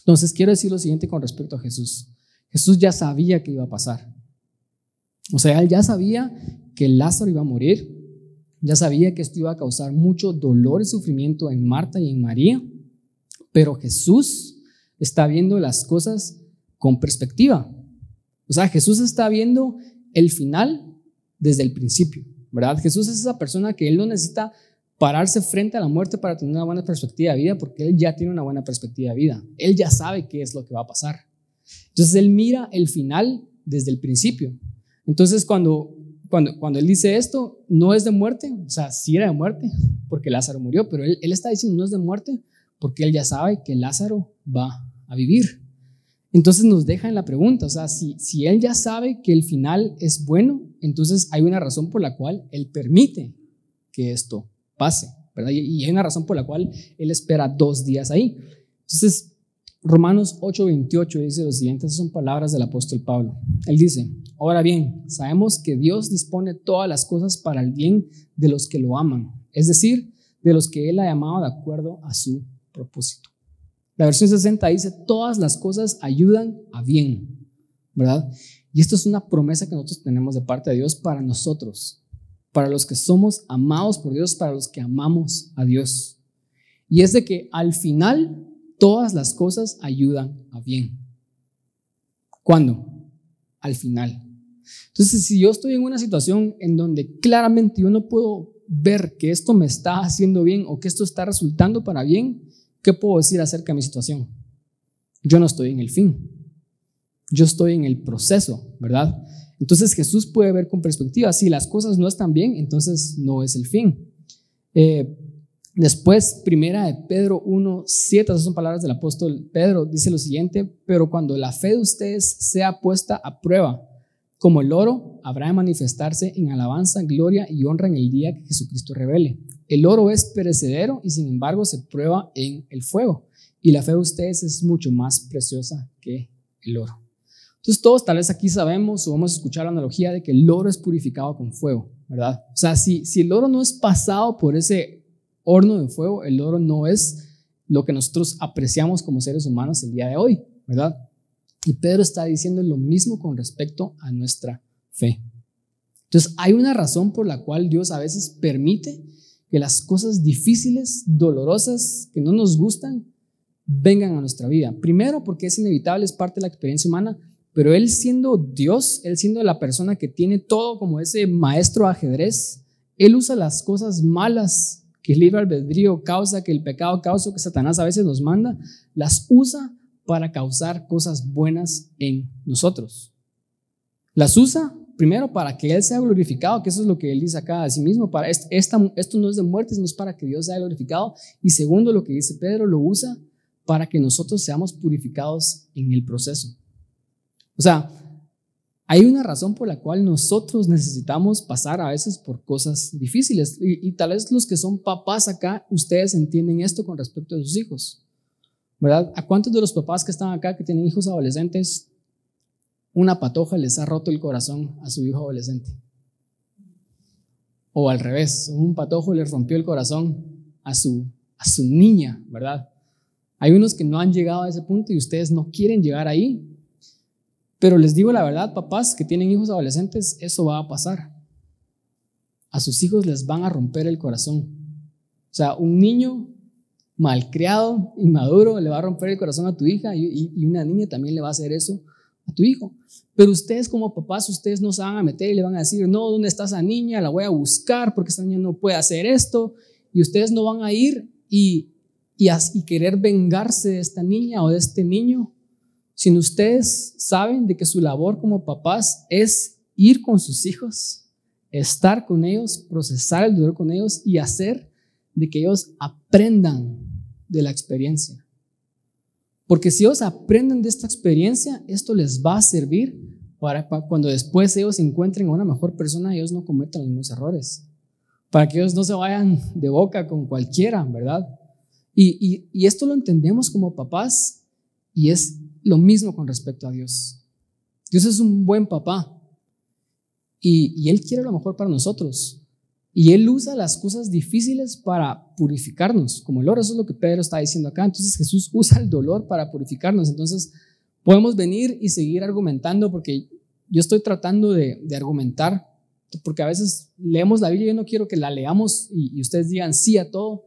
Entonces quiero decir lo siguiente con respecto a Jesús. Jesús ya sabía que iba a pasar. O sea, él ya sabía que Lázaro iba a morir, ya sabía que esto iba a causar mucho dolor y sufrimiento en Marta y en María, pero Jesús está viendo las cosas con perspectiva. O sea, Jesús está viendo el final desde el principio, ¿verdad? Jesús es esa persona que él no necesita pararse frente a la muerte para tener una buena perspectiva de vida, porque él ya tiene una buena perspectiva de vida. Él ya sabe qué es lo que va a pasar. Entonces él mira el final desde el principio. Entonces cuando, cuando, cuando él dice esto, no es de muerte, o sea, sí era de muerte, porque Lázaro murió, pero él, él está diciendo no es de muerte, porque él ya sabe que Lázaro va a vivir. Entonces nos deja en la pregunta, o sea, si, si él ya sabe que el final es bueno, entonces hay una razón por la cual él permite que esto pase, ¿verdad? Y, hay una razón por la cual él espera dos días ahí. Entonces, Romanos 8:28 dice lo siguiente, son palabras del apóstol Pablo. Él dice, ahora bien, sabemos que Dios dispone todas las cosas para el bien de los que lo aman, es decir, de los que Él ha llamado de acuerdo a su propósito. La versión 60 dice, todas las cosas ayudan a bien, ¿verdad? Y esto es una promesa que nosotros tenemos de parte de Dios para nosotros, para los que somos amados por Dios, para los que amamos a Dios. Y es de que al final todas las cosas ayudan a bien. ¿Cuándo? Al final. Entonces, si yo estoy en una situación en donde claramente yo no puedo ver que esto me está haciendo bien o que esto está resultando para bien, ¿qué puedo decir acerca de mi situación? Yo no estoy en el fin, yo estoy en el proceso, ¿verdad? Entonces Jesús puede ver con perspectiva, si las cosas no están bien, entonces no es el fin. Eh, después, primera de Pedro 1, 7, esas son palabras del apóstol Pedro, dice lo siguiente, pero cuando la fe de ustedes sea puesta a prueba, como el oro, habrá de manifestarse en alabanza, gloria y honra en el día que Jesucristo revele. El oro es perecedero y sin embargo se prueba en el fuego. Y la fe de ustedes es mucho más preciosa que el oro. Entonces todos tal vez aquí sabemos o vamos a escuchar la analogía de que el oro es purificado con fuego, ¿verdad? O sea, si, el oro no es pasado por ese horno de fuego, el oro no es lo que nosotros apreciamos como seres humanos el día de hoy, ¿verdad? Y Pedro está diciendo lo mismo con respecto a nuestra fe. Entonces, hay una razón por la cual Dios a veces permite que las cosas difíciles, dolorosas, que no nos gustan, vengan a nuestra vida. Primero, porque es inevitable, es parte de la experiencia humana, pero Él siendo Dios, Él siendo la persona que tiene todo como ese maestro ajedrez, Él usa las cosas malas que el libre albedrío causa, que el pecado causa, que Satanás a veces nos manda, las usa para causar cosas buenas en nosotros. Las usa primero para que Él sea glorificado, que eso es lo que Él dice acá a sí mismo, para esto no es de muerte, sino es para que Dios sea glorificado. Y segundo, lo que dice Pedro, lo usa para que nosotros seamos purificados en el proceso. O sea, hay una razón por la cual nosotros necesitamos pasar a veces por cosas difíciles. Y, y, tal vez los que son papás acá, ustedes entienden esto con respecto a sus hijos. ¿verdad? ¿A cuántos de los papás que están acá que tienen hijos adolescentes, una patoja les ha roto el corazón a su hijo adolescente? O al revés, un patojo les rompió el corazón a su, a su niña, ¿verdad? Hay unos que no han llegado a ese punto y ustedes no quieren llegar ahí. Pero les digo la verdad, papás que tienen hijos adolescentes, eso va a pasar. A sus hijos les van a romper el corazón. O sea, un niño malcriado, inmaduro, le va a romper el corazón a tu hija y, una niña también le va a hacer eso a tu hijo. Pero ustedes como papás, ustedes no se van a meter y le van a decir, no, ¿dónde está esa niña? La voy a buscar porque esa niña no puede hacer esto. Y ustedes no van a ir y, y, y querer vengarse de esta niña o de este niño, sino ustedes saben de que su labor como papás es ir con sus hijos, estar con ellos, procesar el dolor con ellos y hacer de que ellos aprendan de la experiencia. Porque si ellos aprenden de esta experiencia, esto les va a servir para, cuando después ellos encuentren a una mejor persona, ellos no cometan los mismos errores. Para que ellos no se vayan de boca con cualquiera, ¿verdad? Y, y, esto lo entendemos como papás y es lo mismo con respecto a Dios. Dios es un buen papá y, y Él quiere lo mejor para nosotros. Y Él usa las cosas difíciles para purificarnos, como el oro, eso es lo que Pedro está diciendo acá. Entonces Jesús usa el dolor para purificarnos. Entonces podemos venir y seguir argumentando porque yo estoy tratando de, argumentar, porque a veces leemos la Biblia yo no quiero que la leamos y, y ustedes digan sí a todo,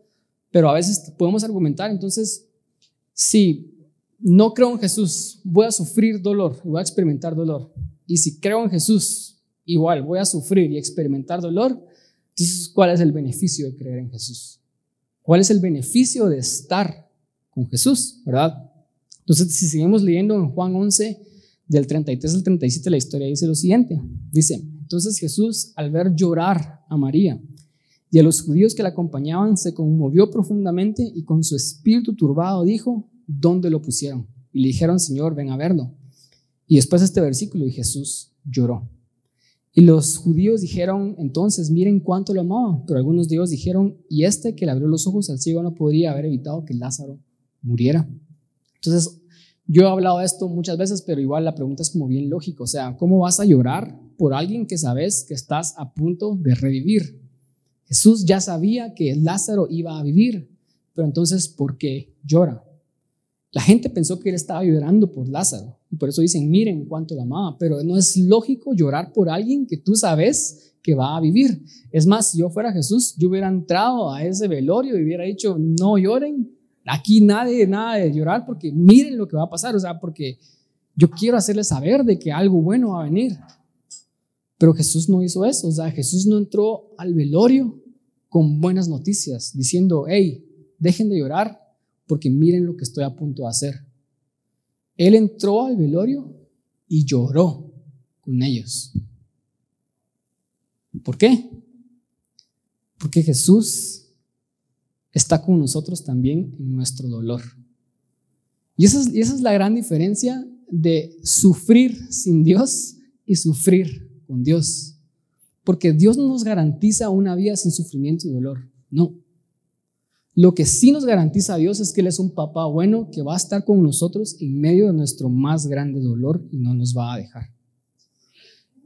pero a veces podemos argumentar. Entonces, si no creo en Jesús, voy a sufrir dolor, voy a experimentar dolor. Y si creo en Jesús, igual voy a sufrir y experimentar dolor. Entonces, ¿cuál es el beneficio de creer en Jesús? ¿Cuál es el beneficio de estar con Jesús? ¿Verdad? Entonces, si seguimos leyendo en Juan 11, del 33 al 37, la historia dice lo siguiente. Dice, entonces Jesús, al ver llorar a María y a los judíos que la acompañaban, se conmovió profundamente y con su espíritu turbado dijo, ¿dónde lo pusieron? Y le dijeron, Señor, ven a verlo. Y después este versículo, y Jesús lloró. Y los judíos dijeron, entonces, miren cuánto lo amaba. Pero algunos de dijeron, y este que le abrió los ojos al ciego no podría haber evitado que Lázaro muriera. Entonces, yo he hablado de esto muchas veces, pero igual la pregunta es como bien lógica. O sea, ¿cómo vas a llorar por alguien que sabes que estás a punto de revivir? Jesús ya sabía que Lázaro iba a vivir, pero entonces, ¿por qué llora? La gente pensó que él estaba llorando por Lázaro y por eso dicen, miren cuánto lo amaba, pero no es lógico llorar por alguien que tú sabes que va a vivir. Es más, si yo fuera Jesús, yo hubiera entrado a ese velorio y hubiera dicho, no lloren, aquí nadie, nada de llorar porque miren lo que va a pasar, o sea, porque yo quiero hacerles saber de que algo bueno va a venir. Pero Jesús no hizo eso, o sea, Jesús no entró al velorio con buenas noticias, diciendo, hey, dejen de llorar, porque miren lo que estoy a punto de hacer. Él entró al velorio y lloró con ellos. ¿Por qué? Porque Jesús está con nosotros también en nuestro dolor. Y esa es, la gran diferencia de sufrir sin Dios y sufrir con Dios. Porque Dios no nos garantiza una vida sin sufrimiento y dolor. No. Lo que sí nos garantiza Dios es que Él es un papá bueno que va a estar con nosotros en medio de nuestro más grande dolor y no nos va a dejar.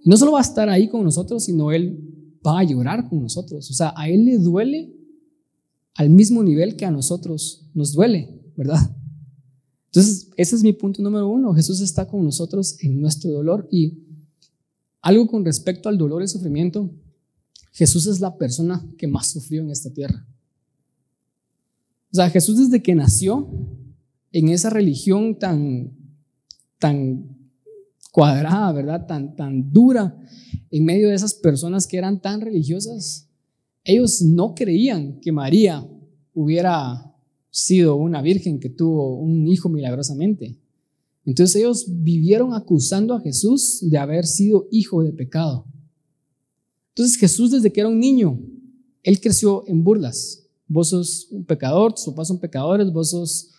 No solo va a estar ahí con nosotros, sino Él va a llorar con nosotros. O sea, a Él le duele al mismo nivel que a nosotros nos duele, ¿verdad? Entonces, ese es mi punto número uno. Jesús está con nosotros en nuestro dolor y algo con respecto al dolor y sufrimiento. Jesús es la persona que más sufrió en esta tierra. O sea, Jesús desde que nació en esa religión tan, tan cuadrada, ¿verdad? Tan, tan dura, en medio de esas personas que eran tan religiosas, ellos no creían que María hubiera sido una virgen que tuvo un hijo milagrosamente. Entonces ellos vivieron acusando a Jesús de haber sido hijo de pecado. Entonces Jesús desde que era un niño, él creció en burlas. Vos sos un pecador, tus papás son pecadores, vos sos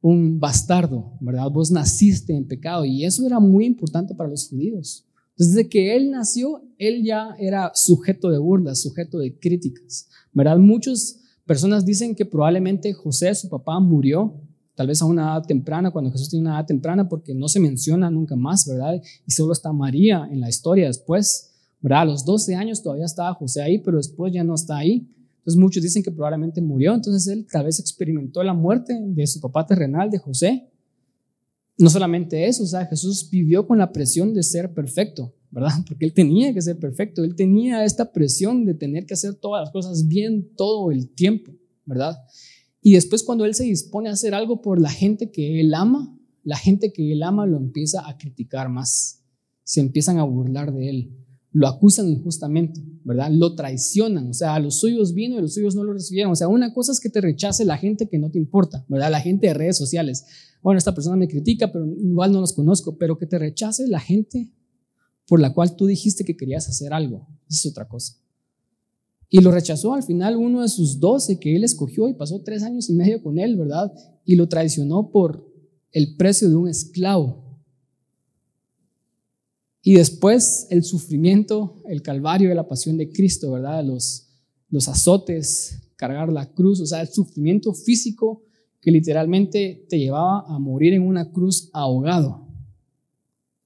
un bastardo, ¿verdad? Vos naciste en pecado y eso era muy importante para los judíos. Desde que él nació, él ya era sujeto de burlas, sujeto de críticas, ¿verdad? Muchas personas dicen que probablemente José, su papá, murió tal vez a una edad temprana, cuando Jesús tiene una edad temprana, porque no se menciona nunca más, ¿verdad? Y solo está María en la historia después, ¿verdad? A los 12 años todavía estaba José ahí, pero después ya no está ahí. Entonces muchos dicen que probablemente murió, entonces él tal vez experimentó la muerte de su papá terrenal, de José. No solamente eso, o sea, Jesús vivió con la presión de ser perfecto, ¿verdad? [LAUGHS] Porque él tenía que ser perfecto, él tenía esta presión de tener que hacer todas las cosas bien todo el tiempo, ¿verdad? Y después cuando él se dispone a hacer algo por la gente que él ama, la gente que él ama lo empieza a criticar más, se empiezan a burlar de él lo acusan injustamente, ¿verdad? Lo traicionan, o sea, a los suyos vino y los suyos no lo recibieron. O sea, una cosa es que te rechace la gente que no te importa, ¿verdad? La gente de redes sociales. Bueno, esta persona me critica, pero igual no los conozco, pero que te rechace la gente por la cual tú dijiste que querías hacer algo, es otra cosa. Y lo rechazó al final uno de sus doce que él escogió y pasó tres años y medio con él, ¿verdad? Y lo traicionó por el precio de un esclavo. Y después el sufrimiento, el calvario de la pasión de Cristo, ¿verdad? Los, azotes, cargar la cruz, o sea, el sufrimiento físico que literalmente te llevaba a morir en una cruz ahogado,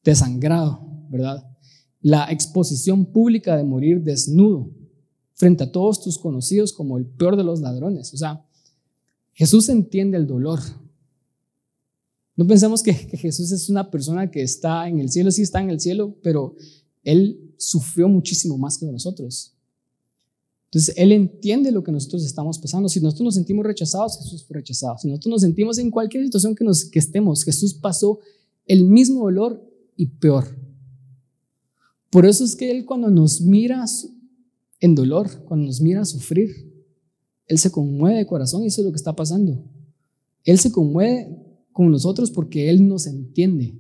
desangrado, ¿verdad? La exposición pública de morir desnudo. frente a todos tus conocidos como el peor de los ladrones. O sea, Jesús entiende el dolor. No pensemos que, Jesús es una persona que está en el cielo, sí está en el cielo, pero Él sufrió muchísimo más que nosotros. Entonces, Él entiende lo que nosotros estamos pasando. Si nosotros nos sentimos rechazados, Jesús fue rechazado. Si nosotros nos sentimos en cualquier situación que, nos, que estemos, Jesús pasó el mismo dolor y peor. Por eso es que Él cuando nos mira en dolor, cuando nos mira sufrir, Él se conmueve de corazón y eso es lo que está pasando. Él se conmueve con nosotros porque Él nos entiende,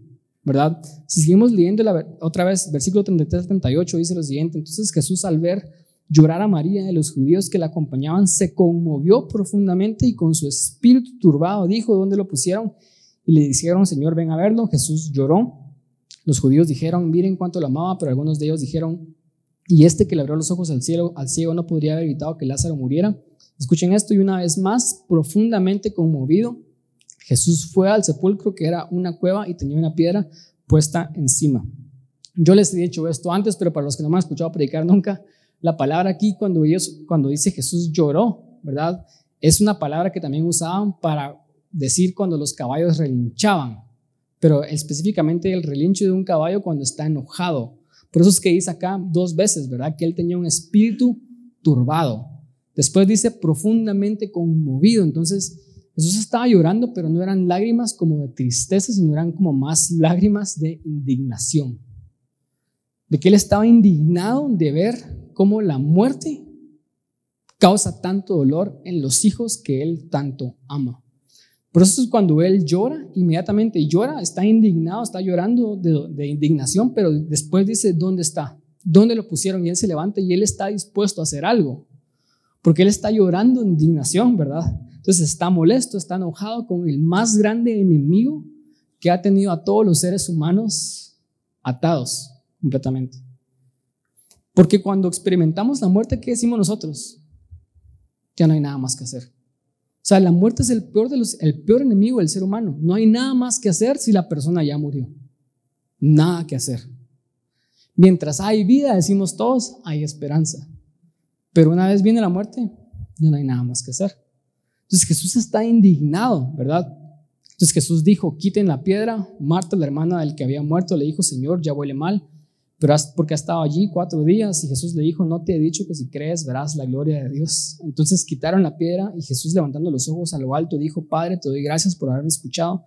¿verdad? Si seguimos leyendo otra vez, versículo 33-38 dice lo siguiente, entonces Jesús al ver llorar a María de los judíos que la acompañaban, se conmovió profundamente y con su espíritu turbado dijo, ¿dónde lo pusieron? Y le dijeron, Señor, ven a verlo. Jesús lloró. Los judíos dijeron, miren cuánto lo amaba, pero algunos de ellos dijeron, y este que le abrió los ojos al cielo, al ciego no podría haber evitado que Lázaro muriera. Escuchen esto y una vez más, profundamente conmovido, Jesús fue al sepulcro que era una cueva y tenía una piedra puesta encima. Yo les he dicho esto antes, pero para los que no me han escuchado predicar nunca, la palabra aquí cuando, dice Jesús lloró, ¿verdad? Es una palabra que también usaban para decir cuando los caballos relinchaban, pero específicamente el relincho de un caballo cuando está enojado, por eso es que dice acá dos veces, ¿verdad? Que él tenía un espíritu turbado. Después dice profundamente conmovido. Entonces Jesús estaba llorando, pero no eran lágrimas como de tristeza, sino eran como más lágrimas de indignación. De que él estaba indignado de ver cómo la muerte causa tanto dolor en los hijos que él tanto ama. Por eso es cuando él llora, inmediatamente llora, está indignado, está llorando de, indignación, pero después dice, ¿dónde está? ¿Dónde lo pusieron? Y él se levanta y él está dispuesto a hacer algo, porque él está llorando de indignación, ¿verdad? Entonces está molesto, está enojado con el más grande enemigo que ha tenido a todos los seres humanos atados completamente. Porque cuando experimentamos la muerte, ¿qué decimos nosotros? Ya no hay nada más que hacer. O sea, la muerte es el peor, el peor enemigo del ser humano. No hay nada más que hacer si la persona ya murió. Nada que hacer. Mientras hay vida, decimos todos, hay esperanza. Pero una vez viene la muerte, ya no hay nada más que hacer. Entonces Jesús está indignado, ¿verdad? Entonces Jesús dijo, quiten la piedra. Marta, la hermana del que había muerto, le dijo, Señor, ya huele mal pero porque ha estado allí cuatro días y Jesús le dijo, no te he dicho que si crees verás la gloria de Dios. Entonces quitaron la piedra y Jesús levantando los ojos a lo alto dijo, Padre, te doy gracias por haberme escuchado.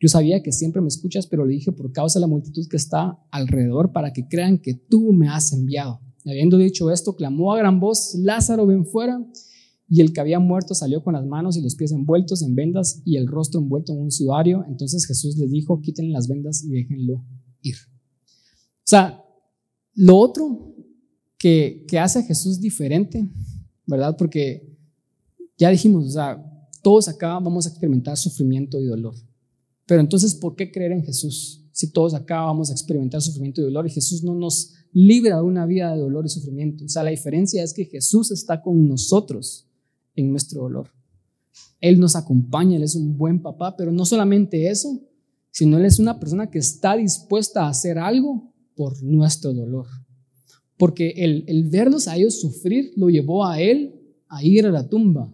Yo sabía que siempre me escuchas, pero le dije por causa de la multitud que está alrededor para que crean que tú me has enviado. habiendo dicho esto, clamó a gran voz, Lázaro, ven fuera. Y el que había muerto salió con las manos y los pies envueltos en vendas y el rostro envuelto en un sudario. Entonces Jesús les dijo, quiten las vendas y déjenlo ir. O sea, lo otro que, hace a Jesús diferente, ¿verdad? Porque ya dijimos, o sea, todos acá vamos a experimentar sufrimiento y dolor. Pero entonces, ¿por qué creer en Jesús? Si todos acá vamos a experimentar sufrimiento y dolor y Jesús no nos libra de una vida de dolor y sufrimiento. O sea, la diferencia es que Jesús está con nosotros en nuestro dolor. Él nos acompaña, Él es un buen papá, pero no solamente eso, sino Él es una persona que está dispuesta a hacer algo por nuestro dolor. Porque el, el verlos a ellos sufrir lo llevó a él a ir a la tumba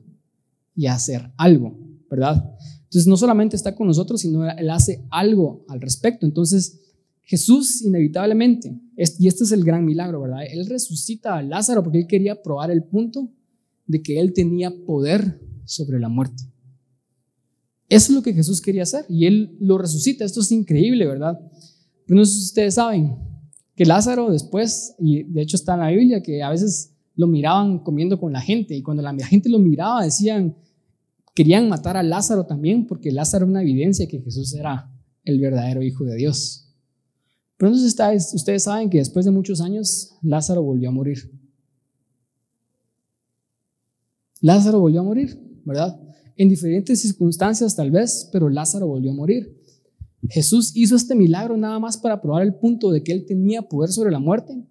y a hacer algo, ¿verdad? Entonces no solamente está con nosotros, sino él hace algo al respecto. Entonces Jesús inevitablemente, y este es el gran milagro, ¿verdad? Él resucita a Lázaro porque él quería probar el punto de que él tenía poder sobre la muerte. Eso es lo que Jesús quería hacer y él lo resucita. Esto es increíble, ¿verdad? Pero no sé si ustedes saben, que Lázaro después, y de hecho está en la Biblia, que a veces lo miraban comiendo con la gente y cuando la gente lo miraba decían, querían matar a Lázaro también porque Lázaro era una evidencia que Jesús era el verdadero Hijo de Dios. Pero entonces ustedes saben que después de muchos años Lázaro volvió a morir. Lázaro volvió a morir, ¿verdad? En diferentes circunstancias tal vez, pero Lázaro volvió a morir. Jesús hizo este milagro nada más para probar el punto de que él tenía poder sobre la muerte,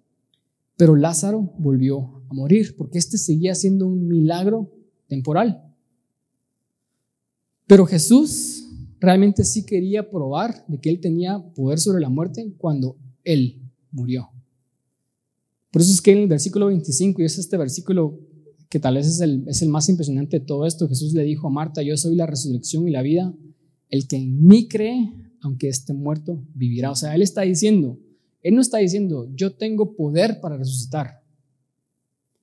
pero Lázaro volvió a morir porque este seguía siendo un milagro temporal. Pero Jesús realmente sí quería probar de que él tenía poder sobre la muerte cuando él murió. Por eso es que en el versículo 25, y es este versículo que tal vez es el, es el más impresionante de todo esto, Jesús le dijo a Marta, yo soy la resurrección y la vida, el que en mí cree, aunque esté muerto, vivirá. O sea, Él está diciendo, Él no está diciendo, yo tengo poder para resucitar.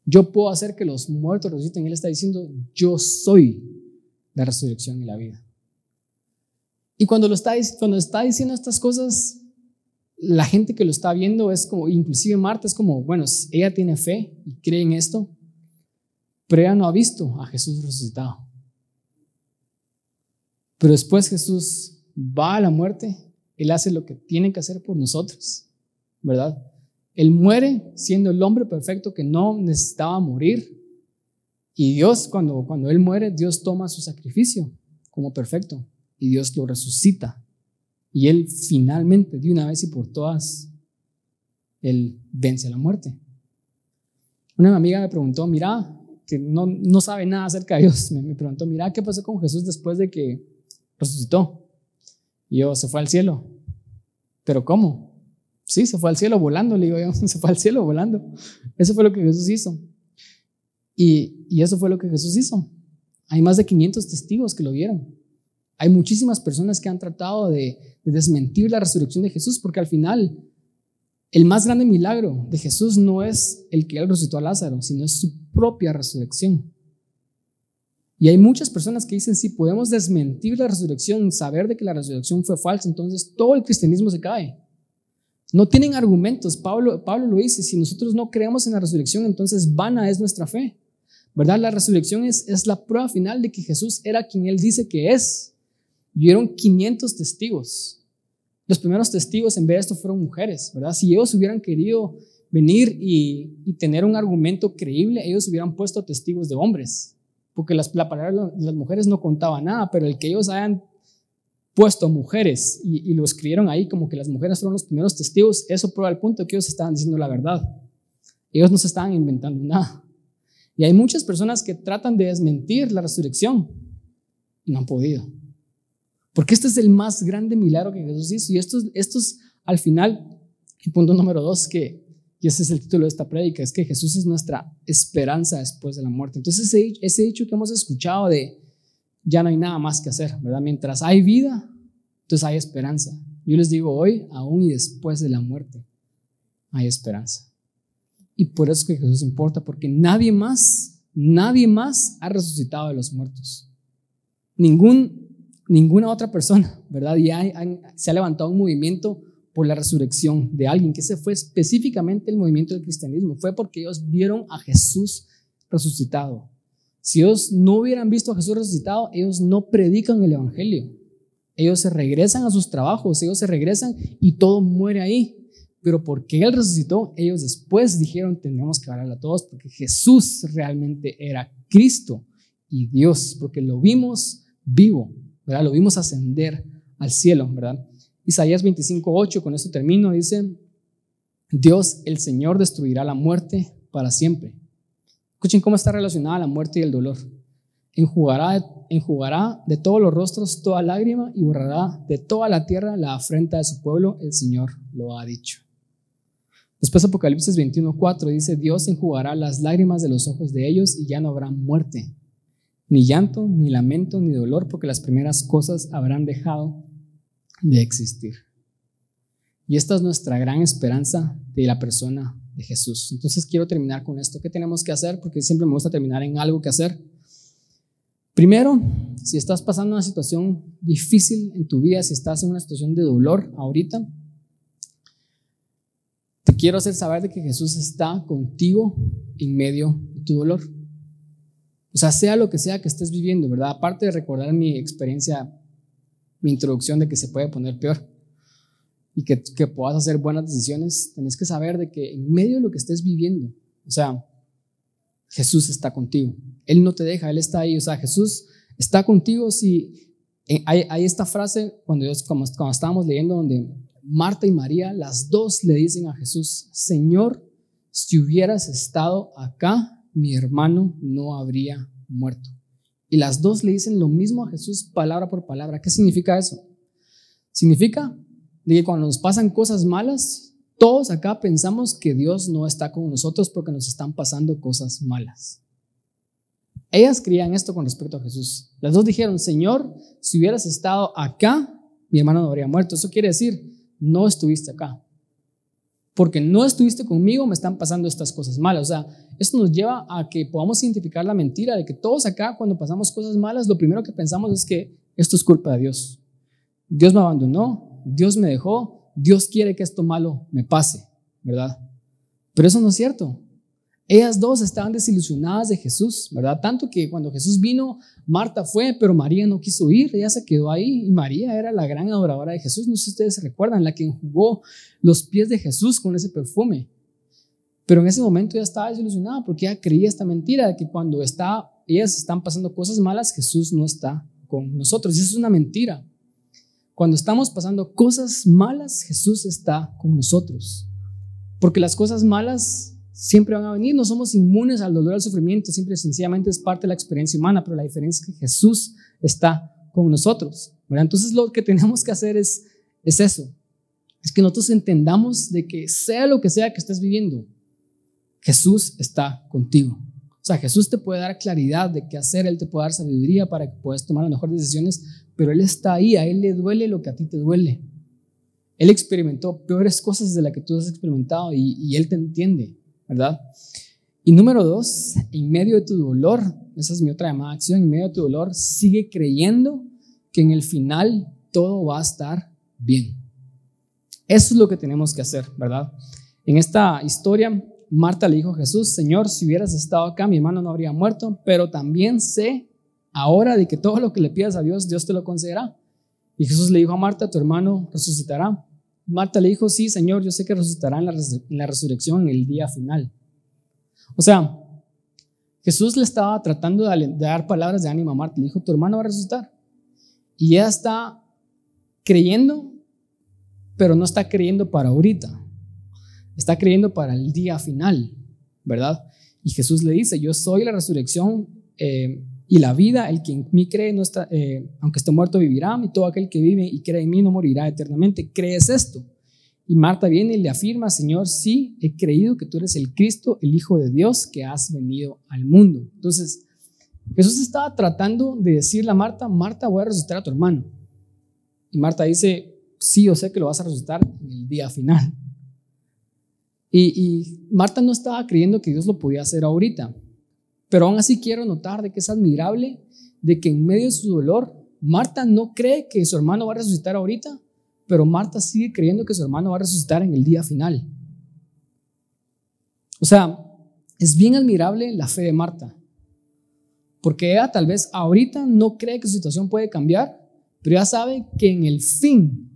Yo puedo hacer que los muertos resuciten. Él está diciendo, yo soy la resurrección y la vida. Y cuando, lo está, cuando está diciendo estas cosas, la gente que lo está viendo es como, inclusive Marta es como, bueno, ella tiene fe y cree en esto, pero ella no ha visto a Jesús resucitado. Pero después Jesús va a la muerte, Él hace lo que tiene que hacer por nosotros, ¿verdad? Él muere siendo el hombre perfecto que no necesitaba morir. Y Dios, cuando, cuando Él muere, Dios toma su sacrificio como perfecto y Dios lo resucita. Y Él finalmente, de una vez y por todas, Él vence a la muerte. Una amiga me preguntó, mira, que no, no sabe nada acerca de Dios, [LAUGHS] me, me preguntó, mira, ¿qué pasó con Jesús después de que resucitó? Y yo, se fue al cielo. ¿Pero cómo? Sí, se fue al cielo volando, le digo yo, [LAUGHS] se fue al cielo volando. Eso fue lo que Jesús hizo. Y, y eso fue lo que Jesús hizo. Hay más de 500 testigos que lo vieron. Hay muchísimas personas que han tratado de, de desmentir la resurrección de Jesús porque al final el más grande milagro de Jesús no es el que él resucitó a Lázaro, sino es su propia resurrección. Y hay muchas personas que dicen, si podemos desmentir la resurrección, saber de que la resurrección fue falsa, entonces todo el cristianismo se cae. No tienen argumentos. Pablo, Pablo lo dice, si nosotros no creemos en la resurrección, entonces vana es nuestra fe. ¿Verdad? La resurrección es, es la prueba final de que Jesús era quien Él dice que es. Vieron 500 testigos. Los primeros testigos en ver esto fueron mujeres, ¿verdad? Si ellos hubieran querido venir y, y tener un argumento creíble, ellos hubieran puesto testigos de hombres, porque las, la palabra de las mujeres no contaba nada, pero el que ellos hayan puesto mujeres y, lo escribieron ahí como que las mujeres fueron los primeros testigos, eso prueba el punto que ellos estaban diciendo la verdad. Ellos no se estaban inventando nada. Y hay muchas personas que tratan de desmentir la resurrección y no han podido. Porque este es el más grande milagro que Jesús hizo. Y esto, esto es al final, el punto número dos, que, y ese es el título de esta prédica, es que Jesús es nuestra esperanza después de la muerte. Entonces ese, ese hecho que hemos escuchado de ya no hay nada más que hacer, ¿verdad? Mientras hay vida, entonces hay esperanza. Yo les digo hoy, aún y después de la muerte, hay esperanza. Y por eso es que Jesús importa, porque nadie más, nadie más ha resucitado de los muertos. Ningún, ninguna otra persona, ¿verdad? Y se ha levantado un movimiento por la resurrección de alguien, que ese fue específicamente el movimiento del cristianismo. Fue porque ellos vieron a Jesús resucitado. Si ellos no hubieran visto a Jesús resucitado, ellos no predican el Evangelio. Ellos se regresan a sus trabajos, ellos se regresan y todo muere ahí. Pero porque Él resucitó, ellos después dijeron, tenemos que hablarle a todos, porque Jesús realmente era Cristo y Dios, porque lo vimos vivo, Lo vimos ascender al cielo, ¿verdad? Isaías 25:8, con esto termino, dice, Dios el Señor destruirá la muerte para siempre Escuchen cómo está relacionada la muerte y el dolor. Enjugará, enjugará de todos los rostros toda lágrima y borrará de toda la tierra la afrenta de su pueblo. El Señor lo ha dicho. Después Apocalipsis 21:4 dice, Dios enjugará las lágrimas de los ojos de ellos y ya no habrá muerte, ni llanto, ni lamento, ni dolor, porque las primeras cosas habrán dejado de existir. Y esta es nuestra gran esperanza de la persona de Jesús. Entonces quiero terminar con esto. ¿Qué tenemos que hacer? Porque siempre me gusta terminar en algo que hacer. Primero, si estás pasando una situación difícil en tu vida, si estás en una situación de dolor ahorita, te quiero hacer saber de que Jesús está contigo en medio de tu dolor. O sea, sea lo que sea que estés viviendo, ¿verdad? Aparte de recordar mi experiencia, mi introducción de que se puede poner peor y que, que puedas hacer buenas decisiones, tenés que saber de que en medio de lo que estés viviendo, o sea, Jesús está contigo. Él no te deja, Él está ahí. O sea, Jesús está contigo si... Eh, hay, hay esta frase cuando, Dios, cuando estábamos leyendo donde Marta y María, las dos le dicen a Jesús, Señor, si hubieras estado acá, mi hermano no habría muerto. Y las dos le dicen lo mismo a Jesús palabra por palabra. ¿Qué significa eso? Significa que cuando nos pasan cosas malas, Todos acá pensamos que Dios no está con nosotros porque nos están pasando cosas malas. Ellas creían esto con respecto a Jesús. Las dos dijeron, Señor, si hubieras estado acá, mi hermano no habría muerto. Eso quiere decir, no estuviste acá. Porque no estuviste conmigo, me están pasando estas cosas malas. O sea, esto nos lleva a que podamos identificar la mentira de que todos acá, cuando pasamos cosas malas, lo primero que pensamos es que esto es culpa de Dios. Dios me abandonó, Dios me dejó, Dios quiere que esto malo me pase, ¿verdad? Pero eso no es cierto. Ellas dos estaban desilusionadas de Jesús, ¿verdad? Tanto que cuando Jesús vino, Marta fue, pero María no quiso ir, ella se quedó ahí y María era la gran adoradora de Jesús, no sé si ustedes se recuerdan, la que enjugó los pies de Jesús con ese perfume. Pero en ese momento ella estaba desilusionada porque ella creía esta mentira de que cuando está, ellas están pasando cosas malas, Jesús no está con nosotros. Y es una mentira. Cuando estamos pasando cosas malas, Jesús está con nosotros. Porque las cosas malas siempre van a venir, no somos inmunes al dolor, al sufrimiento, simple y sencillamente es parte de la experiencia humana, pero la diferencia es que Jesús está con nosotros. Entonces lo que [LAUGHS] tenemos que hacer es, es eso, es que nosotros entendamos de que sea lo que sea que estés viviendo, Jesús está contigo. O sea, Jesús te puede dar claridad de qué hacer, Él te puede dar sabiduría para que puedas tomar las mejores decisiones, pero Él está ahí, a Él le duele lo que a ti te duele. Él experimentó peores cosas de las que tú has experimentado y Él te entiende. ¿Verdad? Y número dos, en medio de tu dolor, esa es mi otra llamada acción, en medio de tu dolor, sigue creyendo que en el final todo va a estar bien. Eso es lo que tenemos que hacer, ¿verdad? En esta historia, Marta le dijo a Jesús, Señor, si hubieras estado acá, mi hermano no habría muerto, pero también sé ahora de que todo lo que le pidas a Dios, Dios te lo concederá. Y Jesús le dijo a Marta, tu hermano resucitará. Marta le dijo, sí, Señor, yo sé que resucitará en la, resurrección en el día final. O sea, Jesús le estaba tratando de, dar palabras de ánimo a Marta. Le dijo, tu hermano va a resucitar. Y ella está creyendo, pero no está creyendo para ahorita. Está creyendo para el día final, ¿verdad? Y Jesús le dice, yo soy la resurrección eh, y la vida, el que en mí cree, no está, eh, aunque esté muerto, vivirá, y todo aquel que vive y cree en mí no morirá eternamente. ¿Crees esto? Y Marta viene y le afirma, Señor, sí, he creído que tú eres el Cristo, el Hijo de Dios, que has venido al mundo. Entonces, Jesús estaba tratando de decirle a Marta, Marta, voy a resucitar a tu hermano. Y Marta dice, sí, yo sé que lo vas a resucitar en el día final. Y, y Marta no estaba creyendo que Dios lo podía hacer ahorita. Pero aún así quiero notar de que es admirable de que en medio de su dolor, Marta no cree que su hermano va a resucitar ahorita, pero Marta sigue creyendo que su hermano va a resucitar en el día final. O sea, es bien admirable la fe de Marta, porque ella tal vez ahorita no cree que su situación puede cambiar, pero ella sabe que en el fin,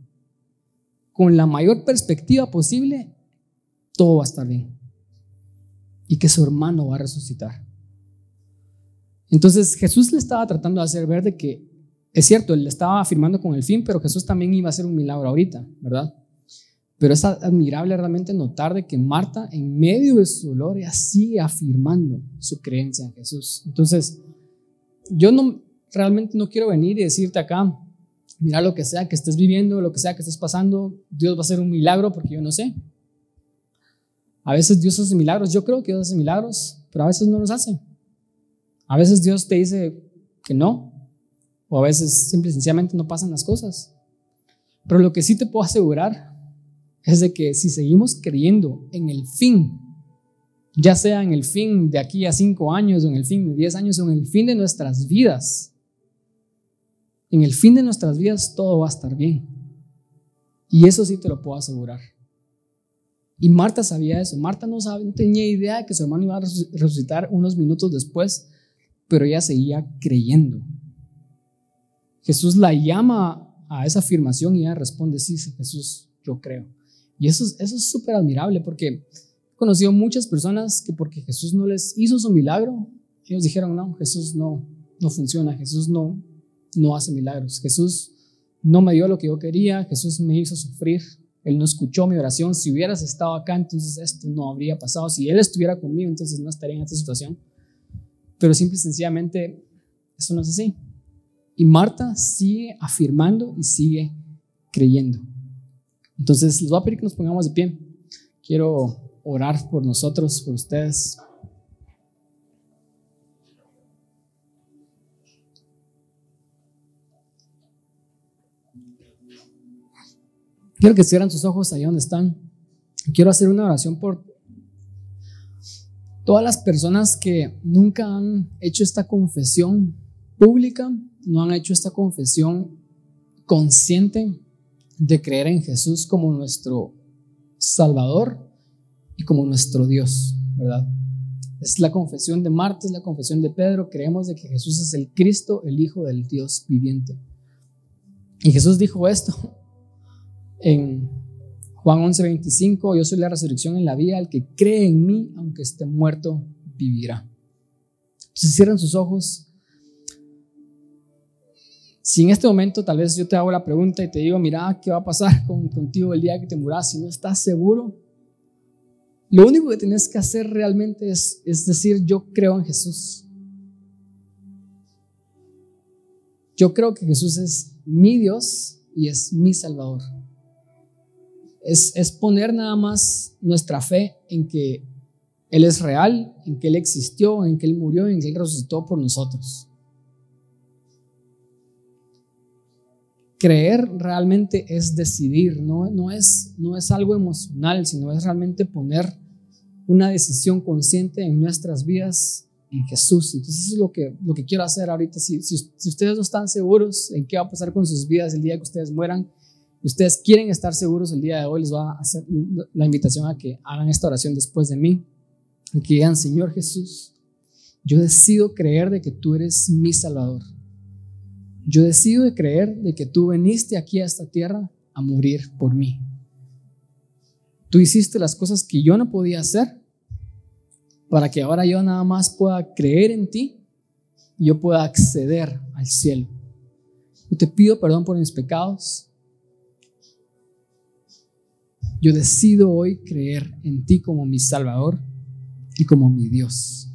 con la mayor perspectiva posible, todo va a estar bien y que su hermano va a resucitar. Entonces Jesús le estaba tratando de hacer ver de que es cierto, él le estaba afirmando con el fin, pero Jesús también iba a hacer un milagro ahorita, ¿verdad? Pero es admirable realmente notar de que Marta, en medio de su dolor, sigue afirmando su creencia en Jesús. Entonces, yo no realmente no quiero venir y decirte acá, mira lo que sea que estés viviendo, lo que sea que estés pasando, Dios va a hacer un milagro porque yo no sé. A veces Dios hace milagros, yo creo que Dios hace milagros, pero a veces no los hace. A veces Dios te dice que no, o a veces simple y sencillamente no pasan las cosas. Pero lo que sí te puedo asegurar es de que si seguimos creyendo en el fin, ya sea en el fin de aquí a cinco años, o en el fin de diez años, o en el fin de nuestras vidas, en el fin de nuestras vidas todo va a estar bien. Y eso sí te lo puedo asegurar. Y Marta sabía eso. Marta no, no tenía idea de que su hermano iba a resucitar unos minutos después pero ella seguía creyendo. Jesús la llama a esa afirmación y ella responde, sí, Jesús, yo creo. Y eso, eso es súper admirable porque he conocido muchas personas que porque Jesús no les hizo su milagro, ellos dijeron, no, Jesús no, no funciona, Jesús no, no hace milagros, Jesús no me dio lo que yo quería, Jesús me hizo sufrir, Él no escuchó mi oración, si hubieras estado acá, entonces esto no habría pasado, si Él estuviera conmigo, entonces no estaría en esta situación. Pero simple y sencillamente eso no es así. Y Marta sigue afirmando y sigue creyendo. Entonces, les voy a pedir que nos pongamos de pie. quiero orar por nosotros, por ustedes. Quiero que cierren sus ojos ahí donde están. Quiero hacer una oración por todas las personas que nunca han hecho esta confesión pública, no han hecho esta confesión consciente de creer en Jesús como nuestro Salvador y como nuestro Dios, ¿verdad? Es la confesión de Marta, es la confesión de Pedro, creemos de que Jesús es el Cristo, el Hijo del Dios viviente. Y Jesús dijo esto en Juan 11:25, yo soy la resurrección en la vida, el que cree en mí, aunque esté muerto, vivirá. Entonces cierran sus ojos. Si en este momento tal vez yo te hago la pregunta y te digo, mira, ¿qué va a pasar con, contigo el día que te muras? Si no estás seguro, lo único que tienes que hacer realmente es, es decir, yo creo en Jesús. Yo creo que Jesús es mi Dios y es mi Salvador. Es, es poner nada más nuestra fe en que Él es real, en que Él existió, en que Él murió, en que Él resucitó por nosotros. Creer realmente es decidir, no, no, es, no es algo emocional, sino es realmente poner una decisión consciente en nuestras vidas en Jesús. Entonces eso es lo que, lo que quiero hacer ahorita. Si, si, si ustedes no están seguros en qué va a pasar con sus vidas el día que ustedes mueran, ustedes quieren estar seguros el día de hoy, les voy a hacer la invitación a que hagan esta oración después de mí. Y que digan, Señor Jesús, yo decido creer de que tú eres mi Salvador. Yo decido de creer de que tú viniste aquí a esta tierra a morir por mí. Tú hiciste las cosas que yo no podía hacer para que ahora yo nada más pueda creer en ti y yo pueda acceder al cielo. Yo te pido perdón por mis pecados. Yo decido hoy creer en ti como mi Salvador y como mi Dios.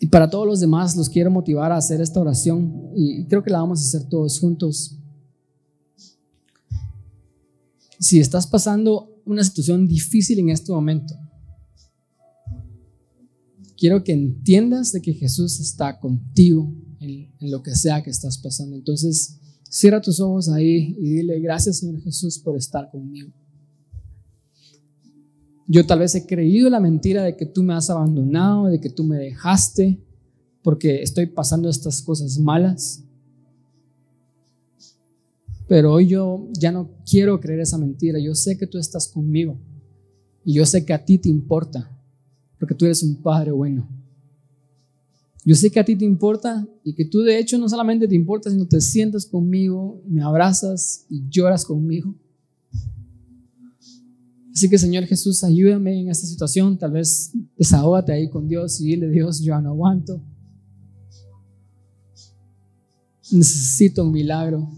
Y para todos los demás los quiero motivar a hacer esta oración y creo que la vamos a hacer todos juntos. Si estás pasando una situación difícil en este momento, quiero que entiendas de que Jesús está contigo en, en lo que sea que estás pasando. Entonces, Cierra tus ojos ahí y dile, gracias Señor Jesús por estar conmigo. Yo tal vez he creído la mentira de que tú me has abandonado, de que tú me dejaste, porque estoy pasando estas cosas malas. Pero hoy yo ya no quiero creer esa mentira. Yo sé que tú estás conmigo. Y yo sé que a ti te importa, porque tú eres un Padre bueno. Yo sé que a ti te importa y que tú de hecho no solamente te importa, sino te sientas conmigo, me abrazas y lloras conmigo. Así que Señor Jesús, ayúdame en esta situación. Tal vez desahógate ahí con Dios y dile, Dios, yo no aguanto. Necesito un milagro.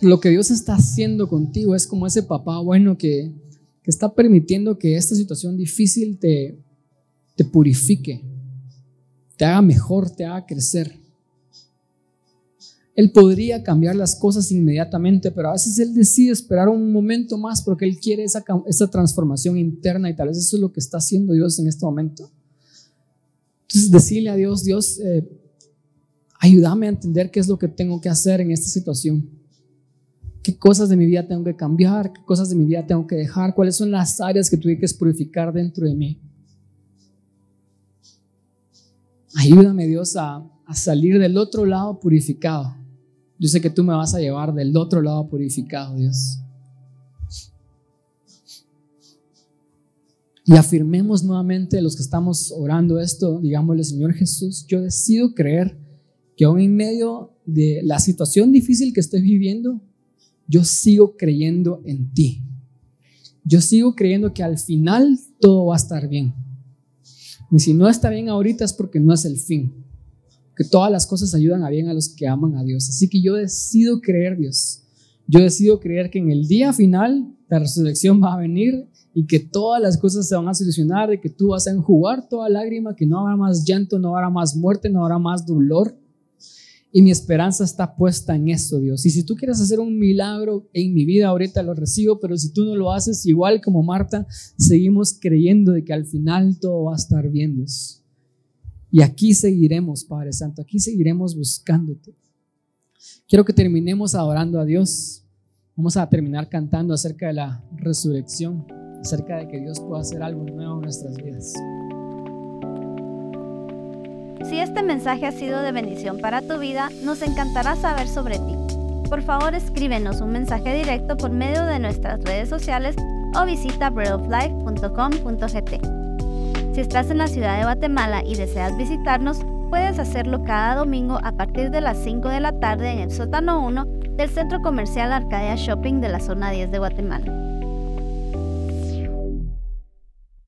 Lo que Dios está haciendo contigo es como ese papá bueno que, que está permitiendo que esta situación difícil te, te purifique, te haga mejor, te haga crecer. Él podría cambiar las cosas inmediatamente, pero a veces Él decide esperar un momento más porque Él quiere esa, esa transformación interna y tal vez eso es lo que está haciendo Dios en este momento. Entonces decirle a Dios, Dios, eh, ayúdame a entender qué es lo que tengo que hacer en esta situación. ¿Qué cosas de mi vida tengo que cambiar? ¿Qué cosas de mi vida tengo que dejar? ¿Cuáles son las áreas que tuve que purificar dentro de mí? Ayúdame Dios a, salir del otro lado purificado. Yo sé que tú me vas a llevar del otro lado purificado, Dios. Y afirmemos nuevamente los que estamos orando esto, digámosle, Señor Jesús, yo decido creer que aún en medio de la situación difícil que estoy viviendo, yo sigo creyendo en ti. Yo sigo creyendo que al final todo va a estar bien. Y si no está bien ahorita es porque no es el fin. Que todas las cosas ayudan a bien a los que aman a Dios. Así que yo decido creer, Dios. Yo decido creer que en el día final la resurrección va a venir y que todas las cosas se van a solucionar, de que tú vas a enjugar toda lágrima, que no habrá más llanto, no habrá más muerte, no habrá más dolor. Y mi esperanza está puesta en esto, Dios. Y si tú quieres hacer un milagro en mi vida, ahorita lo recibo, pero si tú no lo haces, igual como Marta, seguimos creyendo de que al final todo va a estar bien, Dios. Y aquí seguiremos, Padre Santo, aquí seguiremos buscándote. Quiero que terminemos adorando a Dios. Vamos a terminar cantando acerca de la resurrección, acerca de que Dios pueda hacer algo nuevo en nuestras vidas. Si este mensaje ha sido de bendición para tu vida, nos encantará saber sobre ti. Por favor, escríbenos un mensaje directo por medio de nuestras redes sociales o visita breadoflife.com.gt. Si estás en la ciudad de Guatemala y deseas visitarnos, puedes hacerlo cada domingo a partir de las 5 de la tarde en el sótano 1 del Centro Comercial Arcadia Shopping de la zona 10 de Guatemala.